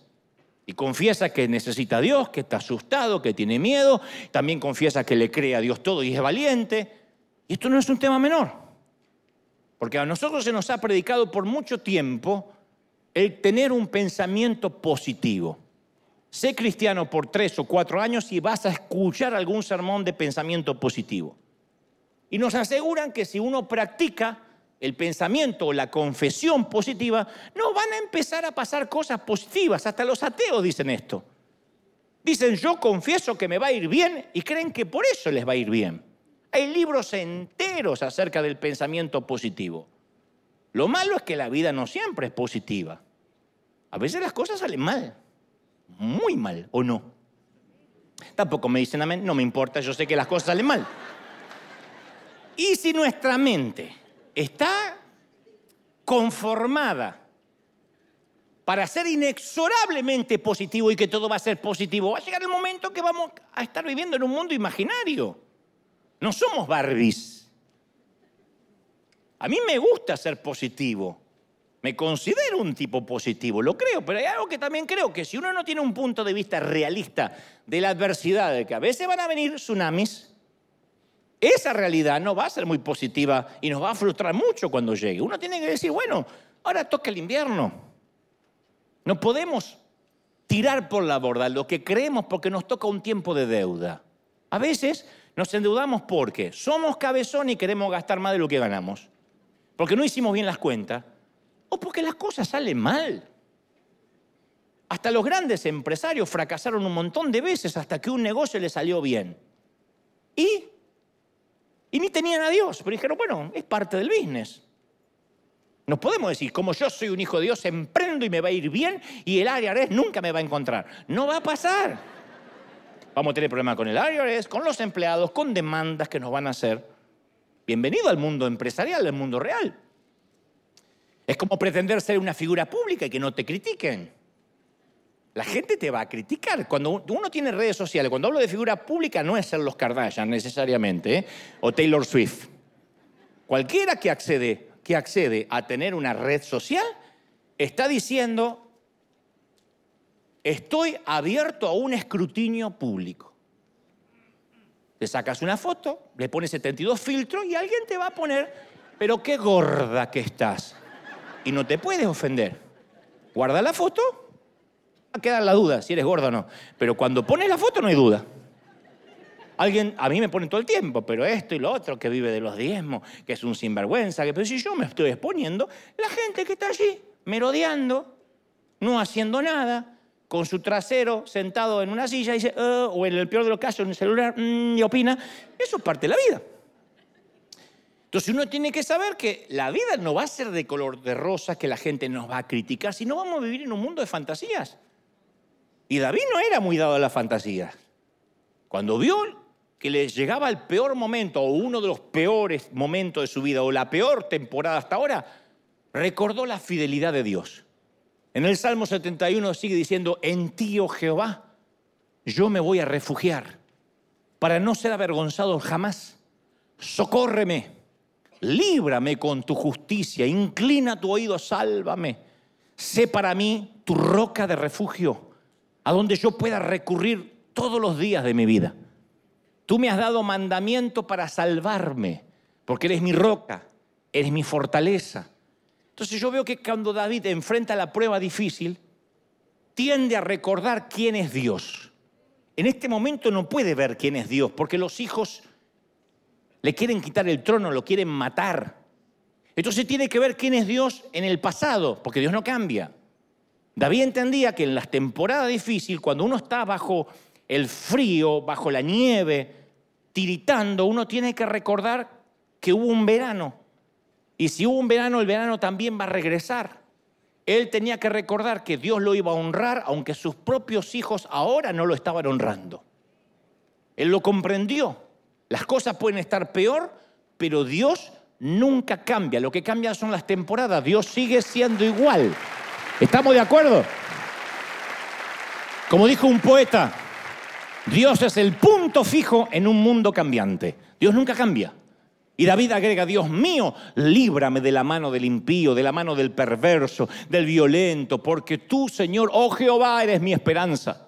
Y confiesa que necesita a Dios, que está asustado, que tiene miedo. También confiesa que le cree a Dios todo y es valiente. Y esto no es un tema menor. Porque a nosotros se nos ha predicado por mucho tiempo el tener un pensamiento positivo. Sé cristiano por tres o cuatro años y vas a escuchar algún sermón de pensamiento positivo. Y nos aseguran que si uno practica el pensamiento o la confesión positiva, no van a empezar a pasar cosas positivas. Hasta los ateos dicen esto. Dicen, yo confieso que me va a ir bien y creen que por eso les va a ir bien. Hay libros enteros acerca del pensamiento positivo. Lo malo es que la vida no siempre es positiva. A veces las cosas salen mal, muy mal, ¿o no? Tampoco me dicen amén, no me importa, yo sé que las cosas salen mal. Y si nuestra mente está conformada para ser inexorablemente positivo y que todo va a ser positivo, va a llegar el momento que vamos a estar viviendo en un mundo imaginario. No somos Barbies. A mí me gusta ser positivo. Me considero un tipo positivo, lo creo, pero hay algo que también creo, que si uno no tiene un punto de vista realista de la adversidad, de que a veces van a venir tsunamis, esa realidad no va a ser muy positiva y nos va a frustrar mucho cuando llegue. Uno tiene que decir, bueno, ahora toca el invierno. No podemos tirar por la borda lo que creemos porque nos toca un tiempo de deuda. A veces nos endeudamos porque somos cabezón y queremos gastar más de lo que ganamos, porque no hicimos bien las cuentas o porque las cosas salen mal. Hasta los grandes empresarios fracasaron un montón de veces hasta que un negocio les salió bien. Y, y ni tenían a Dios, pero dijeron, bueno, es parte del business. Nos podemos decir, como yo soy un hijo de Dios, emprendo y me va a ir bien y el IRS nunca me va a encontrar. No va a pasar. Vamos a tener problemas con el IRS, con los empleados, con demandas que nos van a hacer. Bienvenido al mundo empresarial, al mundo real. Es como pretender ser una figura pública y que no te critiquen. La gente te va a criticar. Cuando uno tiene redes sociales, cuando hablo de figura pública, no es ser los Kardashian necesariamente, ¿eh? o Taylor Swift. Cualquiera que accede, que accede a tener una red social está diciendo, estoy abierto a un escrutinio público. Te sacas una foto, le pones 72 filtros y alguien te va a poner, pero qué gorda que estás y no te puedes ofender. Guarda la foto, va a quedar la duda si eres gordo o no. Pero cuando pones la foto no hay duda. Alguien, a mí me pone todo el tiempo, pero esto y lo otro, que vive de los diezmos, que es un sinvergüenza, que, pero si yo me estoy exponiendo, la gente que está allí, merodeando, no haciendo nada, con su trasero sentado en una silla, dice, oh", o en el peor de los casos, en el celular, mm", y opina, eso es parte de la vida. Entonces uno tiene que saber que la vida no va a ser de color de rosa, que la gente nos va a criticar, sino vamos a vivir en un mundo de fantasías. Y David no era muy dado a las fantasías. Cuando vio que le llegaba el peor momento, o uno de los peores momentos de su vida, o la peor temporada hasta ahora, recordó la fidelidad de Dios. En el Salmo 71 sigue diciendo, en ti, oh Jehová, yo me voy a refugiar para no ser avergonzado jamás. Socórreme líbrame con tu justicia, inclina tu oído, sálvame. Sé para mí tu roca de refugio, a donde yo pueda recurrir todos los días de mi vida. Tú me has dado mandamiento para salvarme, porque eres mi roca, eres mi fortaleza. Entonces yo veo que cuando David enfrenta la prueba difícil, tiende a recordar quién es Dios. En este momento no puede ver quién es Dios, porque los hijos le quieren quitar el trono, lo quieren matar. Entonces tiene que ver quién es Dios en el pasado, porque Dios no cambia. David entendía que en las temporadas difíciles, cuando uno está bajo el frío, bajo la nieve, tiritando, uno tiene que recordar que hubo un verano. Y si hubo un verano, el verano también va a regresar. Él tenía que recordar que Dios lo iba a honrar, aunque sus propios hijos ahora no lo estaban honrando. Él lo comprendió. Las cosas pueden estar peor, pero Dios nunca cambia. Lo que cambia son las temporadas. Dios sigue siendo igual. ¿Estamos de acuerdo? Como dijo un poeta, Dios es el punto fijo en un mundo cambiante. Dios nunca cambia. Y David agrega, Dios mío, líbrame de la mano del impío, de la mano del perverso, del violento, porque tú, Señor, oh Jehová, eres mi esperanza.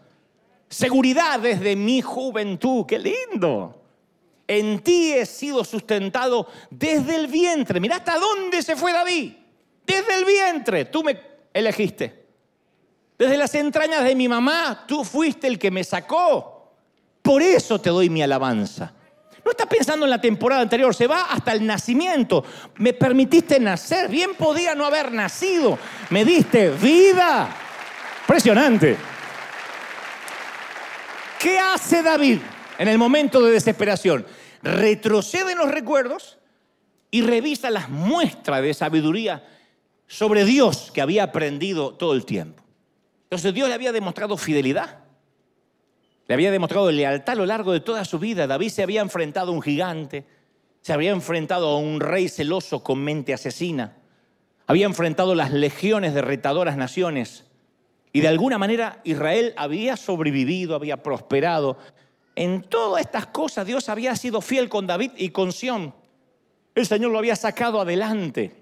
Seguridad desde mi juventud, qué lindo. En ti he sido sustentado desde el vientre. Mira hasta dónde se fue David. Desde el vientre, tú me elegiste. Desde las entrañas de mi mamá, tú fuiste el que me sacó. Por eso te doy mi alabanza. No estás pensando en la temporada anterior, se va hasta el nacimiento. Me permitiste nacer, bien podía no haber nacido. Me diste vida. Impresionante. ¿Qué hace David en el momento de desesperación? Retrocede en los recuerdos y revisa las muestras de sabiduría sobre Dios que había aprendido todo el tiempo. Entonces Dios le había demostrado fidelidad. Le había demostrado lealtad a lo largo de toda su vida. David se había enfrentado a un gigante, se había enfrentado a un rey celoso con mente asesina, había enfrentado las legiones de retadoras naciones y de alguna manera Israel había sobrevivido, había prosperado. En todas estas cosas Dios había sido fiel con David y con Sión. El Señor lo había sacado adelante.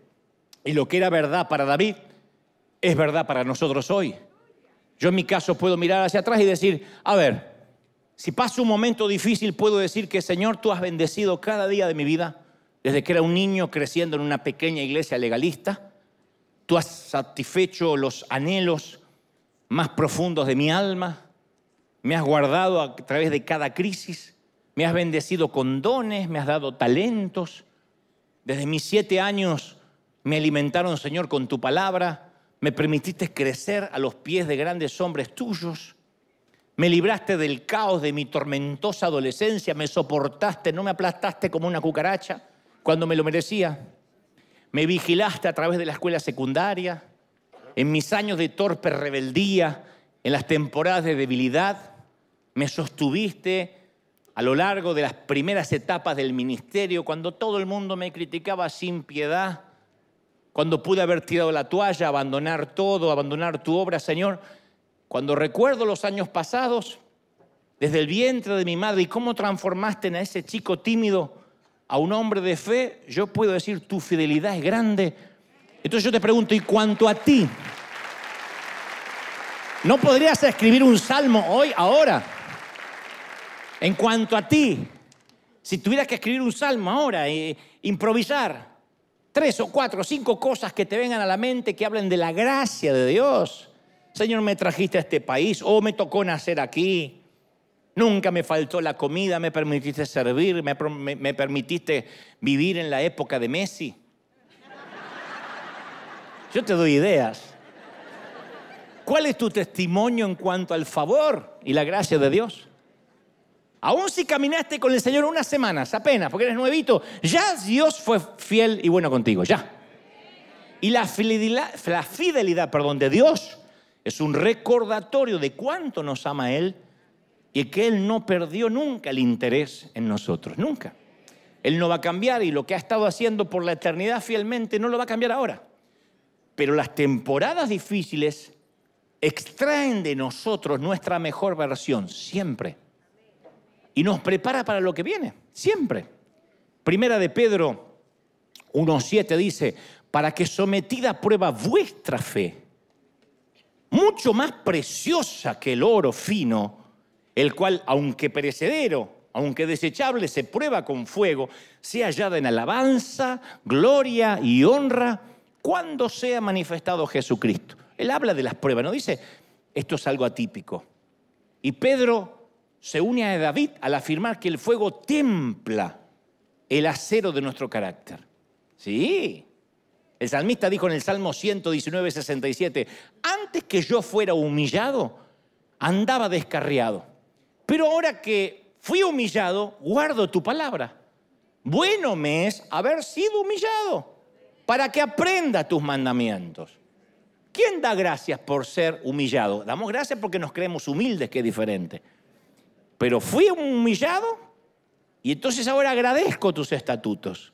Y lo que era verdad para David es verdad para nosotros hoy. Yo en mi caso puedo mirar hacia atrás y decir, a ver, si paso un momento difícil, puedo decir que Señor, tú has bendecido cada día de mi vida, desde que era un niño creciendo en una pequeña iglesia legalista. Tú has satisfecho los anhelos más profundos de mi alma. Me has guardado a través de cada crisis. Me has bendecido con dones, me has dado talentos. Desde mis siete años me alimentaron, Señor, con tu palabra. Me permitiste crecer a los pies de grandes hombres tuyos. Me libraste del caos de mi tormentosa adolescencia, me soportaste, no me aplastaste como una cucaracha cuando me lo merecía. Me vigilaste a través de la escuela secundaria, en mis años de torpe rebeldía, en las temporadas de debilidad. Me sostuviste a lo largo de las primeras etapas del ministerio, cuando todo el mundo me criticaba sin piedad, cuando pude haber tirado la toalla, abandonar todo, abandonar tu obra, Señor cuando recuerdo los años pasados, desde el vientre de mi madre y cómo transformaste a ese chico tímido a un hombre de fe, yo puedo decir, tu fidelidad es grande. Entonces yo te pregunto, ¿y cuanto a ti? ¿No podrías escribir un salmo hoy, ahora? En cuanto a ti, si tuvieras que escribir un salmo ahora, e improvisar, tres o cuatro o cinco cosas que te vengan a la mente que hablen de la gracia de Dios, Señor, me trajiste a este país o me tocó nacer aquí. Nunca me faltó la comida, me permitiste servir, me, me, permitiste vivir en la época de Messi. Yo te doy ideas. ¿Cuál es tu testimonio en cuanto al favor y la gracia de Dios? Aún si caminaste con el Señor unas semanas, apenas, porque eres nuevito, ya Dios fue fiel y bueno contigo, ya. Y la fidelidad, la fidelidad perdón, de Dios es un recordatorio de cuánto nos ama Él y que Él no perdió nunca el interés en nosotros, nunca. Él no va a cambiar y lo que ha estado haciendo por la eternidad fielmente no lo va a cambiar ahora. Pero las temporadas difíciles extraen de nosotros nuestra mejor versión, siempre. Y nos prepara para lo que viene, siempre. Primera de Pedro 1.7 dice, para que sometida a prueba vuestra fe, mucho más preciosa que el oro fino, el cual, aunque perecedero, aunque desechable, se prueba con fuego, sea hallada en alabanza, gloria y honra cuando sea manifestado Jesucristo. Él habla de las pruebas, no dice, esto es algo atípico. Y Pedro se une a David al afirmar que el fuego templa el acero de nuestro carácter. Sí. El salmista dijo en el Salmo 119, 67, antes que yo fuera humillado, andaba descarriado. Pero ahora que fui humillado, guardo tu palabra. Bueno me es haber sido humillado para que aprenda tus mandamientos. ¿Quién da gracias por ser humillado? Damos gracias porque nos creemos humildes, que es diferente. Pero fui humillado y entonces ahora agradezco tus estatutos.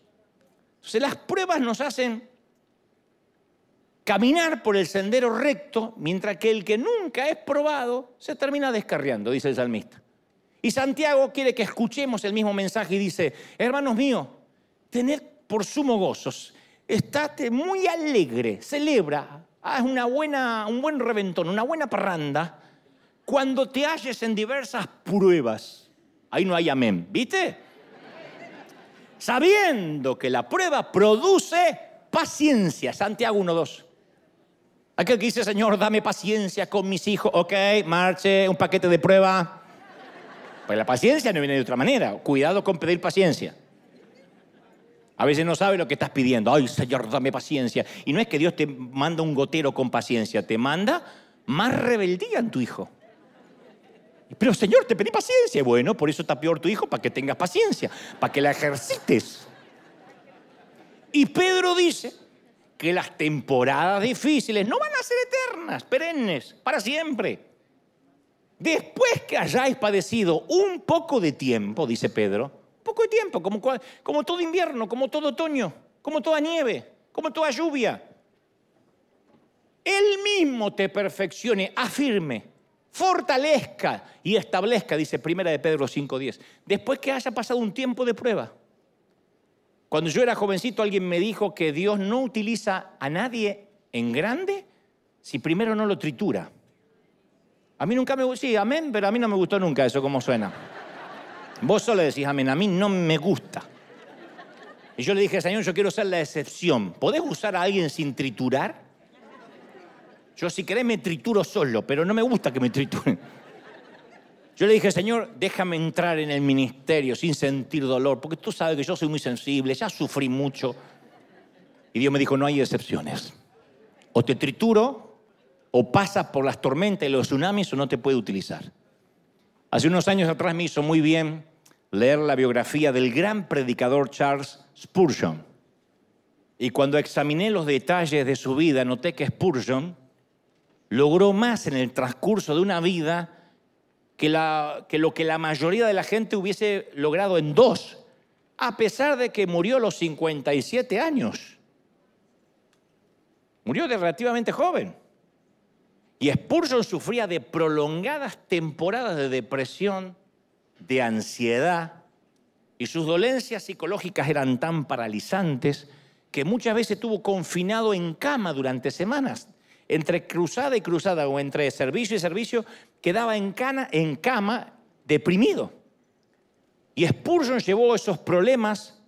Entonces las pruebas nos hacen caminar por el sendero recto, mientras que el que nunca es probado se termina descarriando, dice el salmista. Y Santiago quiere que escuchemos el mismo mensaje y dice, hermanos míos, tened por sumo gozos, estate muy alegre, celebra, haz una buena, un buen reventón, una buena parranda, cuando te halles en diversas pruebas. Ahí no hay amén, ¿viste? Sabiendo que la prueba produce paciencia. Santiago 1.2. Aquel que dice, Señor, dame paciencia con mis hijos. Ok, marche, un paquete de prueba. Pues la paciencia no viene de otra manera. Cuidado con pedir paciencia. A veces no sabe lo que estás pidiendo. Ay, Señor, dame paciencia. Y no es que Dios te manda un gotero con paciencia, te manda más rebeldía en tu hijo. Pero Señor, te pedí paciencia. Bueno, por eso está peor tu hijo, para que tengas paciencia, para que la ejercites. Y Pedro dice, que las temporadas difíciles no van a ser eternas, perennes, para siempre. Después que hayáis padecido un poco de tiempo, dice Pedro, un poco de tiempo, como, como todo invierno, como todo otoño, como toda nieve, como toda lluvia, Él mismo te perfeccione, afirme, fortalezca y establezca, dice Primera de Pedro 5.10, después que haya pasado un tiempo de prueba. Cuando yo era jovencito alguien me dijo que Dios no utiliza a nadie en grande si primero no lo tritura. A mí nunca me gustó, sí, amén, pero a mí no me gustó nunca eso como suena. Vos solo decís amén, a mí no me gusta. Y yo le dije, Señor, yo quiero ser la excepción. ¿Podés usar a alguien sin triturar? Yo si querés me trituro solo, pero no me gusta que me trituren. Yo le dije, Señor, déjame entrar en el ministerio sin sentir dolor, porque tú sabes que yo soy muy sensible, ya sufrí mucho. Y Dios me dijo, no hay excepciones. O te trituro, o pasas por las tormentas y los tsunamis, o no te puede utilizar. Hace unos años atrás me hizo muy bien leer la biografía del gran predicador Charles Spurgeon. Y cuando examiné los detalles de su vida, noté que Spurgeon logró más en el transcurso de una vida que, lo que la mayoría de la gente hubiese logrado en dos, a pesar de que murió a los 57 años. Murió de relativamente joven. Y Spurgeon sufría de prolongadas temporadas de depresión, de ansiedad, y sus dolencias psicológicas eran tan paralizantes que muchas veces estuvo confinado en cama durante semanas, entre cruzada y cruzada o entre servicio y servicio, quedaba en, cana, en cama deprimido. Y Spurgeon llevó esos problemas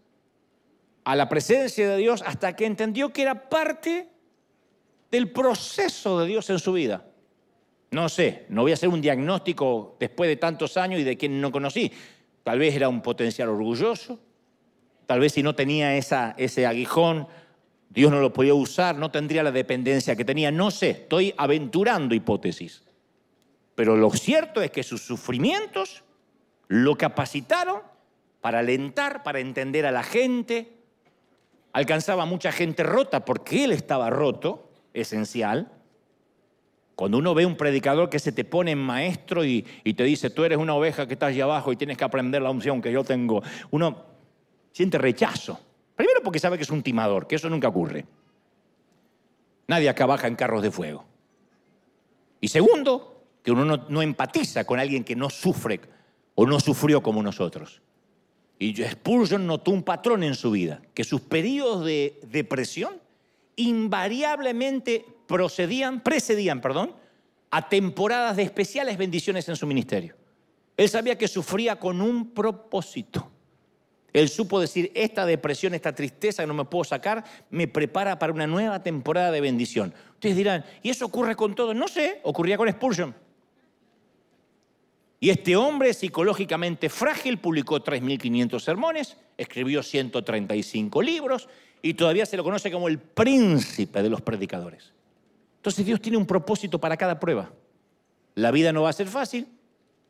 a la presencia de Dios hasta que entendió que era parte del proceso de Dios en su vida. No sé, no voy a hacer un diagnóstico después de tantos años y de quien no conocí. Tal vez era un potencial orgulloso, tal vez si no tenía ese aguijón Dios no lo podía usar, no tendría la dependencia que tenía. No sé, estoy aventurando hipótesis. Pero lo cierto es que sus sufrimientos lo capacitaron para alentar, para entender a la gente. Alcanzaba a mucha gente rota porque él estaba roto, esencial. Cuando uno ve un predicador que se te pone en maestro y, y, te dice, tú eres una oveja que estás allá abajo y tienes que aprender la unción que yo tengo, uno siente rechazo. Primero porque sabe que es un timador, que eso nunca ocurre. Nadie acá baja en carros de fuego. Y segundo, que uno no, empatiza con alguien que no sufre o no sufrió como nosotros. Y Spurgeon notó un patrón en su vida, que sus periodos de depresión invariablemente procedían, precedían, perdón, a temporadas de especiales bendiciones en su ministerio. Él sabía que sufría con un propósito. Él supo decir, esta depresión, esta tristeza que no me puedo sacar, me prepara para una nueva temporada de bendición. Ustedes dirán, ¿y eso ocurre con todos? No sé, ocurría con Spurgeon. Y este hombre psicológicamente frágil publicó 3.500 sermones, escribió 135 libros y todavía se lo conoce como el príncipe de los predicadores. Entonces Dios tiene un propósito para cada prueba. La vida no va a ser fácil.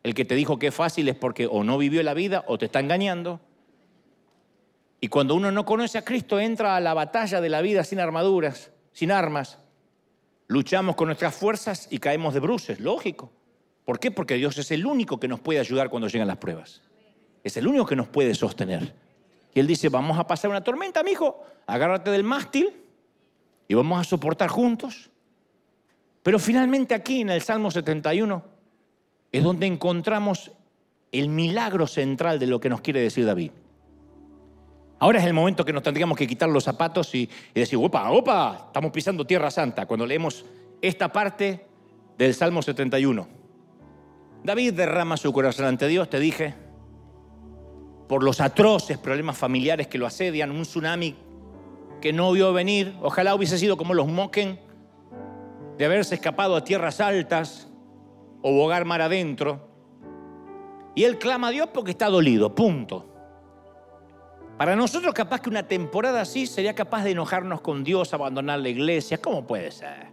El que te dijo que es fácil es porque o no vivió la vida o te está engañando. Y cuando uno no conoce a Cristo entra a la batalla de la vida sin armaduras, sin armas. Luchamos con nuestras fuerzas y caemos de bruces, lógico. ¿Por qué? Porque Dios es el único que nos puede ayudar cuando llegan las pruebas. Es el único que nos puede sostener. Y Él dice, vamos a pasar una tormenta, mijo, agárrate del mástil y vamos a soportar juntos. Pero finalmente aquí en el Salmo 71 es donde encontramos el milagro central de lo que nos quiere decir David. Ahora es el momento que nos tendríamos que quitar los zapatos y, decir, opa, opa, estamos pisando tierra santa, cuando leemos esta parte del Salmo 71. David derrama su corazón ante Dios, te dije, por los atroces problemas familiares que lo asedian, un tsunami que no vio venir, ojalá hubiese sido como los Moquen, de haberse escapado a tierras altas o bogar mar adentro. Y él clama a Dios porque está dolido, punto. Para nosotros capaz que una temporada así sería capaz de enojarnos con Dios, abandonar la iglesia. ¿Cómo puede ser?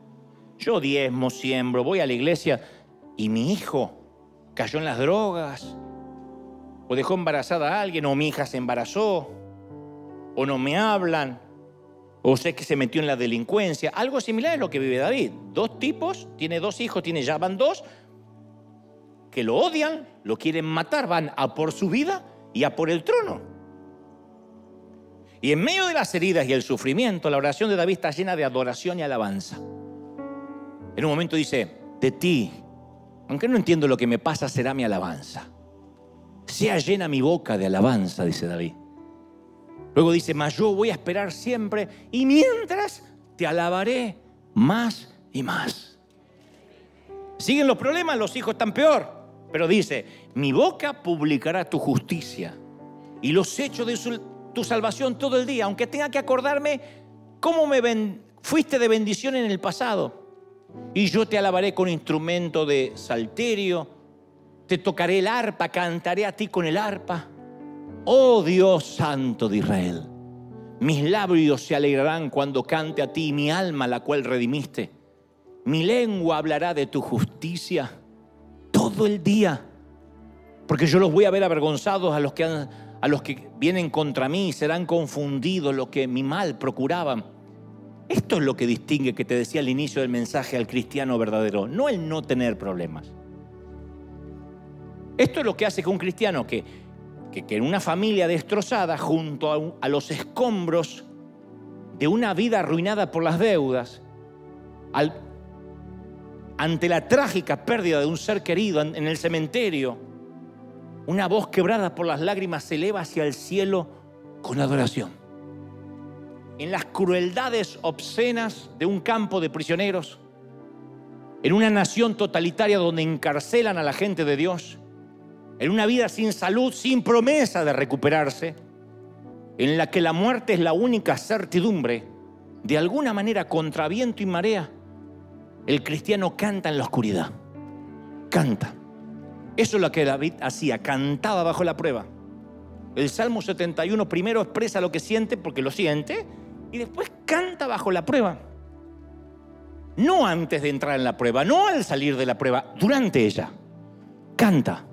Yo diezmo, siembro, voy a la iglesia y mi hijo cayó en las drogas, o dejó embarazada a alguien, o mi hija se embarazó, o no me hablan, o sé que se metió en la delincuencia. Algo similar es lo que vive David. Dos tipos, tiene dos hijos, tiene ya van dos, que lo odian, lo quieren matar, van a por su vida y a por el trono. Y en medio de las heridas y el sufrimiento, la oración de David está llena de adoración y alabanza. En un momento dice, de ti, aunque no entiendo lo que me pasa, será mi alabanza. Sea llena mi boca de alabanza, dice David. Luego dice, mas yo voy a esperar siempre y mientras te alabaré más y más. Siguen los problemas, los hijos están peor, pero dice, mi boca publicará tu justicia y los hechos de tu salvación todo el día, aunque tenga que acordarme cómo me fuiste de bendición en el pasado. Y yo te alabaré con instrumento de salterio, te tocaré el arpa, cantaré a ti con el arpa Oh Dios santo de Israel, mis labios se alegrarán cuando cante a ti mi alma, la cual redimiste. Mi lengua hablará de tu justicia todo el día, porque yo los voy a ver avergonzados a los que, a los que vienen contra mí, serán confundidos los que mi mal procuraban. Esto es lo que distingue, que te decía al inicio del mensaje, al cristiano verdadero, no el no tener problemas. Esto es lo que hace que un cristiano que que, en una familia destrozada, junto a, los escombros de una vida arruinada por las deudas, ante la trágica pérdida de un ser querido en el cementerio, una voz quebrada por las lágrimas se eleva hacia el cielo con adoración. En las crueldades obscenas de un campo de prisioneros, en una nación totalitaria donde encarcelan a la gente de Dios, en una vida sin salud, sin promesa de recuperarse, en la que la muerte es la única certidumbre, de alguna manera contra viento y marea, el cristiano canta en la oscuridad. Canta. Eso es lo que David hacía, cantaba bajo la prueba. El Salmo 71 primero expresa lo que siente porque lo siente y después canta bajo la prueba. No antes de entrar en la prueba, no al salir de la prueba, durante ella. Canta.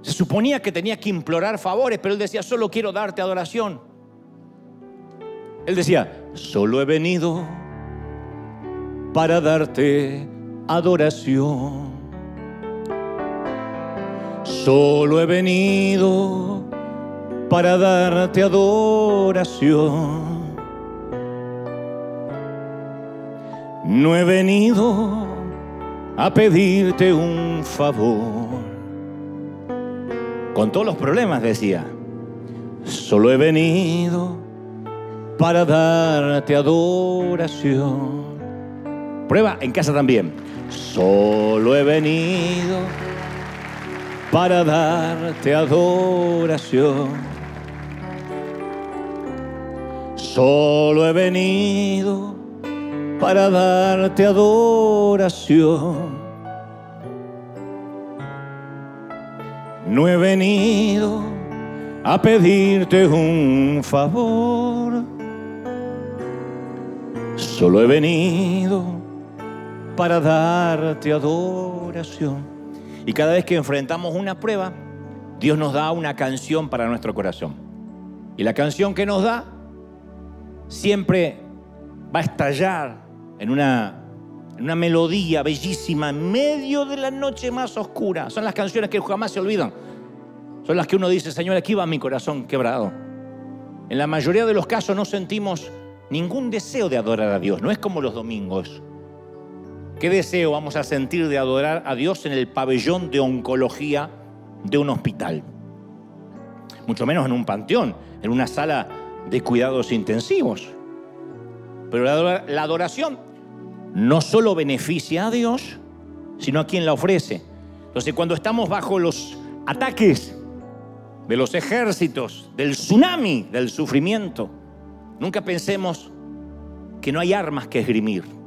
Se suponía que tenía que implorar favores, pero él decía, solo quiero darte adoración. Él decía, solo he venido para darte adoración. Solo he venido para darte adoración. No he venido a pedirte un favor con todos los problemas, decía. Solo he venido para darte adoración. Prueba en casa también. Solo he venido para darte adoración. Solo he venido para darte adoración. No he venido a pedirte un favor. Solo he venido para darte adoración. Y cada vez que enfrentamos una prueba, Dios nos da una canción para nuestro corazón. Y la canción que nos da siempre va a estallar en una, en una melodía bellísima en medio de la noche más oscura. Son las canciones que jamás se olvidan. Son las que uno dice, Señor, aquí va mi corazón quebrado. En la mayoría de los casos no sentimos ningún deseo de adorar a Dios. No es como los domingos. ¿Qué deseo vamos a sentir de adorar a Dios en el pabellón de oncología de un hospital? Mucho menos en un panteón, en una sala de cuidados intensivos. Pero la adoración no solo beneficia a Dios, sino a quien la ofrece. Entonces cuando estamos bajo los ataques de los ejércitos, del tsunami, del sufrimiento, nunca pensemos que no hay armas que esgrimir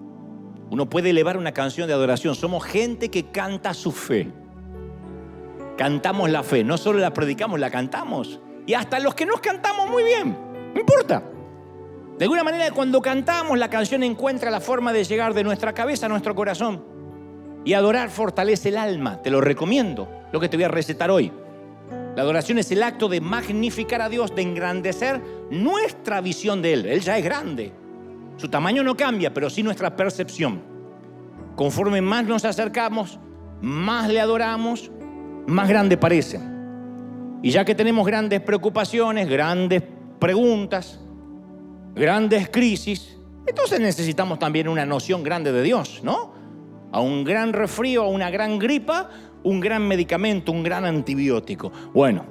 uno puede elevar una canción de adoración. Somos gente que canta su fe. Cantamos la fe, no solo la predicamos, la cantamos. Y hasta los que nos cantamos muy bien, no importa. De alguna manera cuando cantamos la canción encuentra la forma de llegar de nuestra cabeza a nuestro corazón. Y adorar fortalece el alma, te lo recomiendo, lo que te voy a recetar hoy. La adoración es el acto de magnificar a Dios, de engrandecer nuestra visión de Él. Él ya es grande, su tamaño no cambia, pero sí nuestra percepción. Conforme más nos acercamos, más le adoramos, más grande parece. Y ya que tenemos grandes preocupaciones, grandes preguntas, grandes crisis, entonces necesitamos también una noción grande de Dios, ¿no? A un gran resfrío, a una gran gripa, un gran medicamento, un gran antibiótico. Bueno,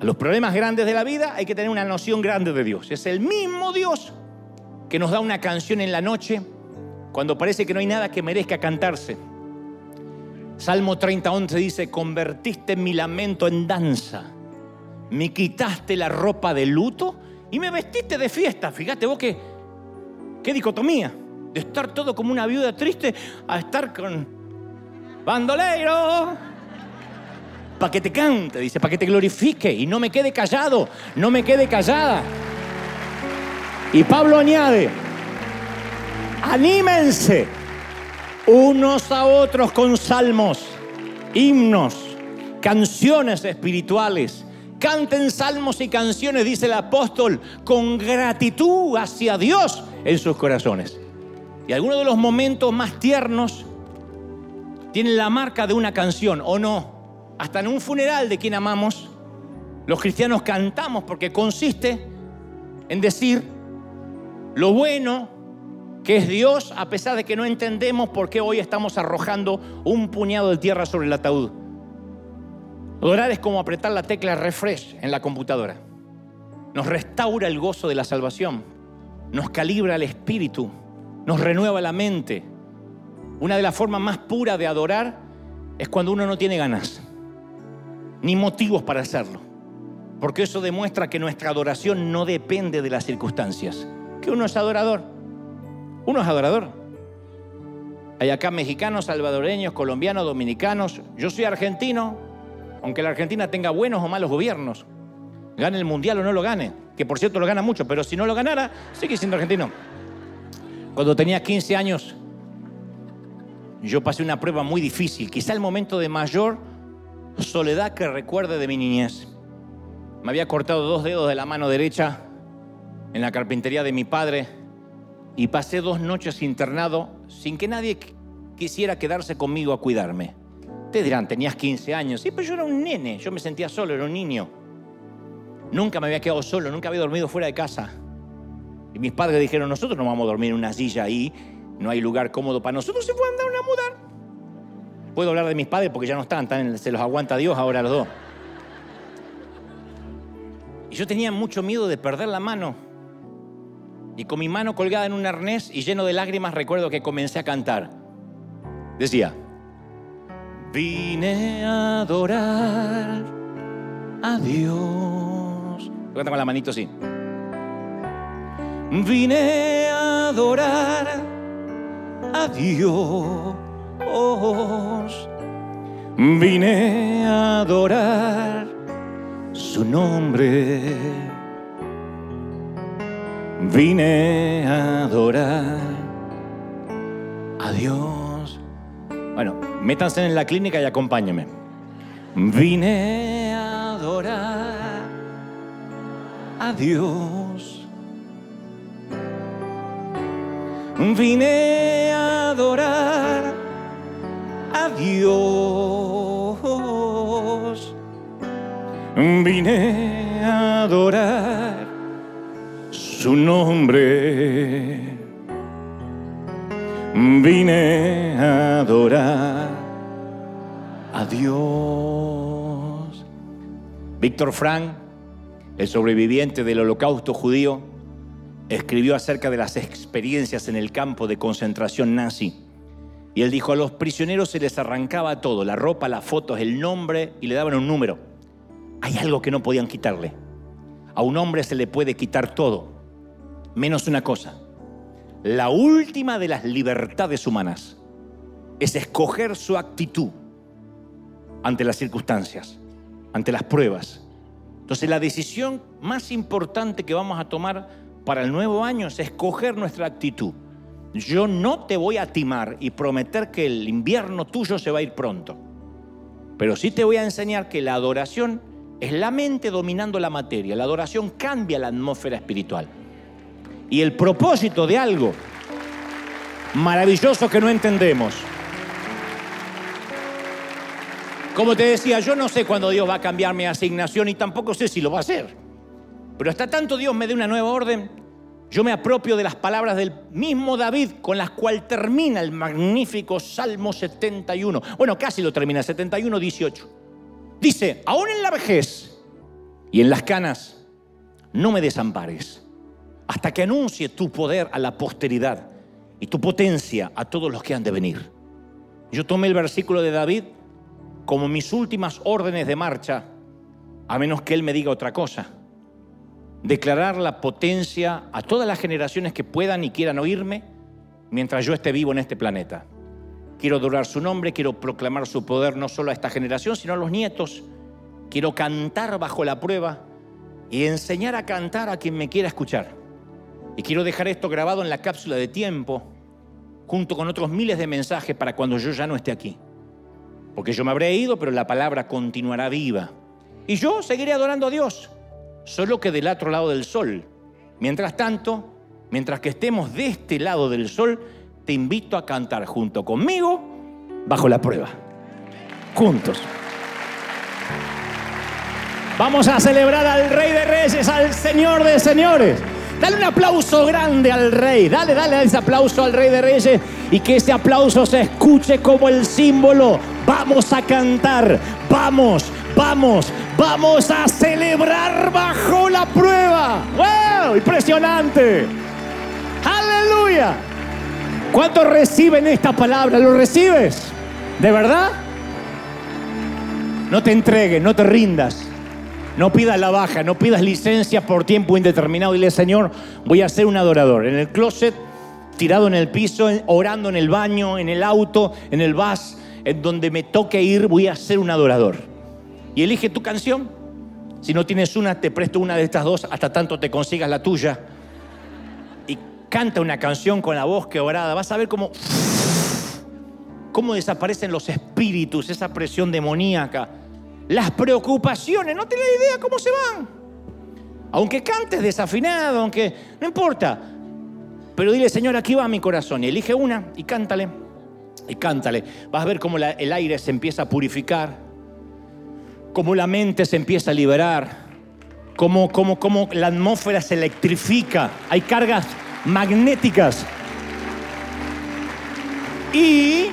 a los problemas grandes de la vida hay que tener una noción grande de Dios. Es el mismo Dios que nos da una canción en la noche cuando parece que no hay nada que merezca cantarse. Salmo 30, 11 dice, convertiste mi lamento en danza, me quitaste la ropa de luto y me vestiste de fiesta. Fíjate vos qué, qué dicotomía, de estar todo como una viuda triste a estar con bandolero. Para que te cante, dice, para que te glorifique y no me quede callado, no me quede callada. Y Pablo añade, anímense unos a otros con salmos, himnos, canciones espirituales. Canten salmos y canciones, dice el apóstol, con gratitud hacia Dios en sus corazones. Y algunos de los momentos más tiernos tienen la marca de una canción, ¿o no? Hasta en un funeral de quien amamos, los cristianos cantamos porque consiste en decir, lo bueno que es Dios a pesar de que no entendemos por qué hoy estamos arrojando un puñado de tierra sobre el ataúd. Adorar es como apretar la tecla refresh en la computadora. Nos restaura el gozo de la salvación, nos calibra el espíritu, nos renueva la mente. Una de las formas más puras de adorar es cuando uno no tiene ganas, ni motivos para hacerlo, porque eso demuestra que nuestra adoración no depende de las circunstancias que uno es adorador. Uno es adorador. Hay acá mexicanos, salvadoreños, colombianos, dominicanos. Yo soy argentino, aunque la Argentina tenga buenos o malos gobiernos. Gane el mundial o no lo gane, que por cierto lo gana mucho, pero si no lo ganara, sigue siendo argentino. Cuando tenía 15 años, yo pasé una prueba muy difícil, quizá el momento de mayor soledad que recuerde de mi niñez. Me había cortado dos dedos de la mano derecha en la carpintería de mi padre y pasé dos noches internado sin que nadie quisiera quedarse conmigo a cuidarme. Te dirán, tenías 15 años. Sí, pero yo era un nene, yo me sentía solo, era un niño. Nunca me había quedado solo, nunca había dormido fuera de casa. Y mis padres dijeron, nosotros no vamos a dormir en una silla ahí, no hay lugar cómodo para nosotros, se pueden dar una mudar. Puedo hablar de mis padres porque ya no están, están se los aguanta Dios ahora los dos. Y yo tenía mucho miedo de perder la mano y con mi mano colgada en un arnés y lleno de lágrimas recuerdo que comencé a cantar. Decía, vine a adorar a Dios. Canta con la manito así. Vine a adorar a Dios. Vine a adorar su nombre vine a adorar Dios. Bueno, métanse en la clínica y acompáñenme. Vine a adorar a Dios. Vine a adorar a Dios. Vine a adorar su nombre. Vine a adorar a Dios. Víctor Frank, el sobreviviente del holocausto judío, escribió acerca de las experiencias en el campo de concentración nazi. Y él dijo, a los prisioneros se les arrancaba todo, la ropa, las fotos, el nombre, y le daban un número. Hay algo que no podían quitarle. A un hombre se le puede quitar todo, menos una cosa. La última de las libertades humanas es escoger su actitud ante las circunstancias, ante las pruebas. Entonces la decisión más importante que vamos a tomar para el nuevo año es escoger nuestra actitud. Yo no te voy a timar y prometer que el invierno tuyo se va a ir pronto. Pero sí te voy a enseñar que la adoración es la mente dominando la materia. La adoración cambia la atmósfera espiritual. Y el propósito de algo maravilloso que no entendemos. Como te decía, yo no sé cuándo Dios va a cambiar mi asignación y tampoco sé si lo va a hacer. Pero hasta tanto Dios me dé una nueva orden, yo me apropio de las palabras del mismo David con las cuales termina el magnífico Salmo 71. Bueno, casi lo termina, 71, 18. Dice, aún en la vejez y en las canas, no me desampares, hasta que anuncie tu poder a la posteridad y tu potencia a todos los que han de venir. Yo tomé el versículo de David como mis últimas órdenes de marcha, a menos que él me diga otra cosa declarar la potencia a todas las generaciones que puedan y quieran oírme mientras yo esté vivo en este planeta. Quiero adorar su nombre, quiero proclamar su poder no solo a esta generación, sino a los nietos. Quiero cantar bajo la prueba y enseñar a cantar a quien me quiera escuchar. Y quiero dejar esto grabado en la cápsula de tiempo, junto con otros miles de mensajes para cuando yo ya no esté aquí. Porque yo me habré ido, pero la palabra continuará viva. Y yo seguiré adorando a Dios solo que del otro lado del sol. Mientras tanto, mientras que estemos de este lado del sol, te invito a cantar junto conmigo bajo la prueba. Juntos. Vamos a celebrar al Rey de Reyes, al Señor de Señores. Dale un aplauso grande al Rey. Dale, dale ese aplauso al Rey de Reyes y que ese aplauso se escuche como el símbolo. Vamos a cantar. Vamos, vamos, vamos a celebrar bajo la prueba. ¡Wow! Impresionante. Aleluya. ¿Cuántos reciben esta palabra? ¿Lo recibes? ¿De verdad? No te entregues, no te rindas. No pidas la baja, no pidas licencia por tiempo indeterminado. Dile, Señor, voy a ser un adorador. En el closet, tirado en el piso, orando en el baño, en el auto, en el bus, en donde me toque ir, voy a ser un adorador. Y elige tu canción. Si no tienes una, te presto una de estas dos hasta tanto te consigas la tuya. Y canta una canción con la voz quebrada. Vas a ver cómo, cómo desaparecen los espíritus, esa presión demoníaca las preocupaciones, no tienes idea cómo se van. Aunque cantes desafinado, aunque no importa. Pero dile, Señor, aquí va mi corazón. Y elige una y cántale. Y cántale. Vas a ver cómo el aire se empieza a purificar. Cómo la mente se empieza a liberar. Cómo, cómo, cómo la atmósfera se electrifica. Hay cargas magnéticas. Y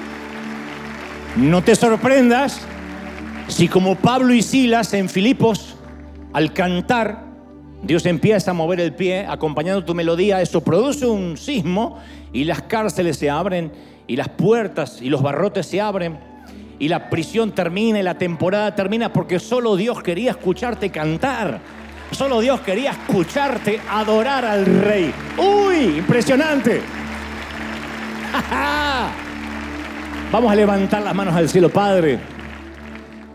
no te sorprendas si como Pablo y Silas en Filipos, al cantar, Dios empieza a mover el pie acompañando tu melodía, eso produce un sismo y las cárceles se abren y las puertas y los barrotes se abren y la prisión termina y la temporada termina porque solo Dios quería escucharte cantar. Solo Dios quería escucharte adorar al rey. ¡Uy! Impresionante. Vamos a levantar las manos al cielo, Padre.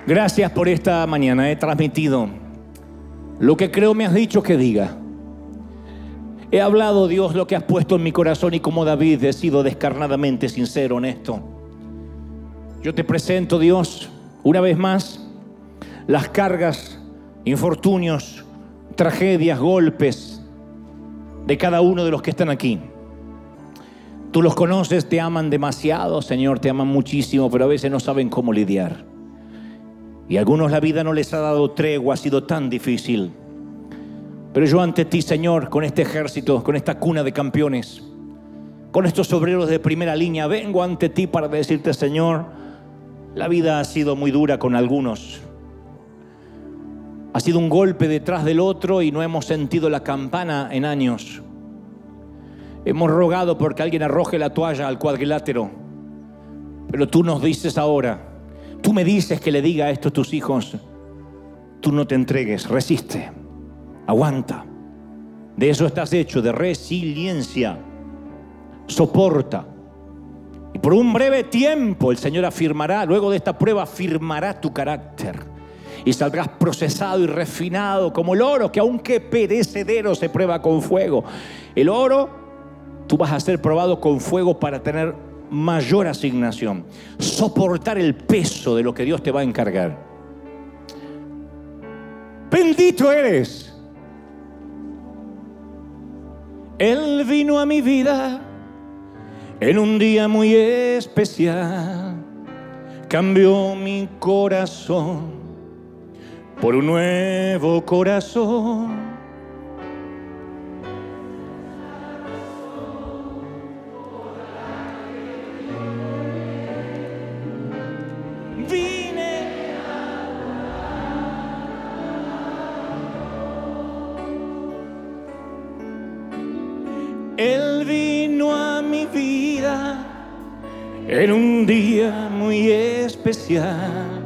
Gracias por esta mañana. He transmitido lo que creo me has dicho que diga. He hablado, Dios, lo que has puesto en mi corazón y como David he sido descarnadamente sincero, honesto. Yo te presento, Dios, una vez más, las cargas, infortunios, tragedias, golpes de cada uno de los que están aquí. Tú los conoces, te aman demasiado, Señor, te aman muchísimo, pero a veces no saben cómo lidiar. Y a algunos la vida no les ha dado tregua, ha sido tan difícil. Pero yo ante ti, Señor, con este ejército, con esta cuna de campeones, con estos obreros de primera línea, vengo ante ti para decirte, Señor, la vida ha sido muy dura con algunos. Ha sido un golpe detrás del otro y no hemos sentido la campana en años. Hemos rogado porque alguien arroje la toalla al cuadrilátero. Pero tú nos dices ahora, tú me dices que le diga esto a tus hijos, tú no te entregues, resiste aguanta. De eso estás hecho, de resiliencia. Soporta. Y por un breve tiempo el Señor afirmará, luego de esta prueba afirmará tu carácter. Y saldrás procesado y refinado como el oro, que aunque perecedero se prueba con fuego. El oro, tú vas a ser probado con fuego para tener mayor asignación. Soportar el peso de lo que Dios te va a encargar. Bendito eres Él vino a mi vida en un día muy especial. Cambió mi corazón por un nuevo corazón. Especial.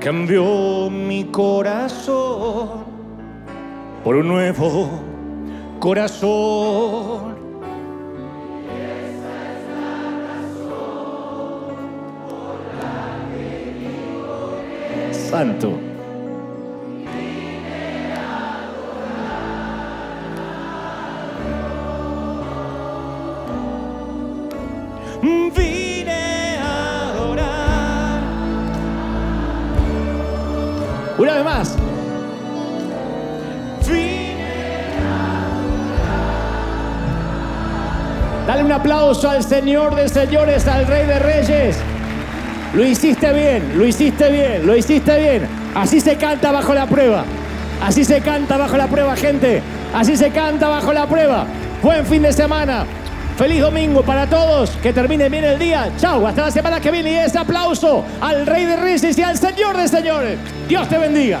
Cambió mi corazón por un nuevo corazón. Una vez más. Dale un aplauso al Señor de señores, al Rey de Reyes. Lo hiciste bien, lo hiciste bien, lo hiciste bien. Así se canta bajo la prueba. Así se canta bajo la prueba, gente. Así se canta bajo la prueba. Buen fin de semana. Feliz domingo para todos. Que termine bien el día. Chau. Hasta la semana que viene. Y ese aplauso al Rey de Reyes y al Señor de Señores. Dios te bendiga.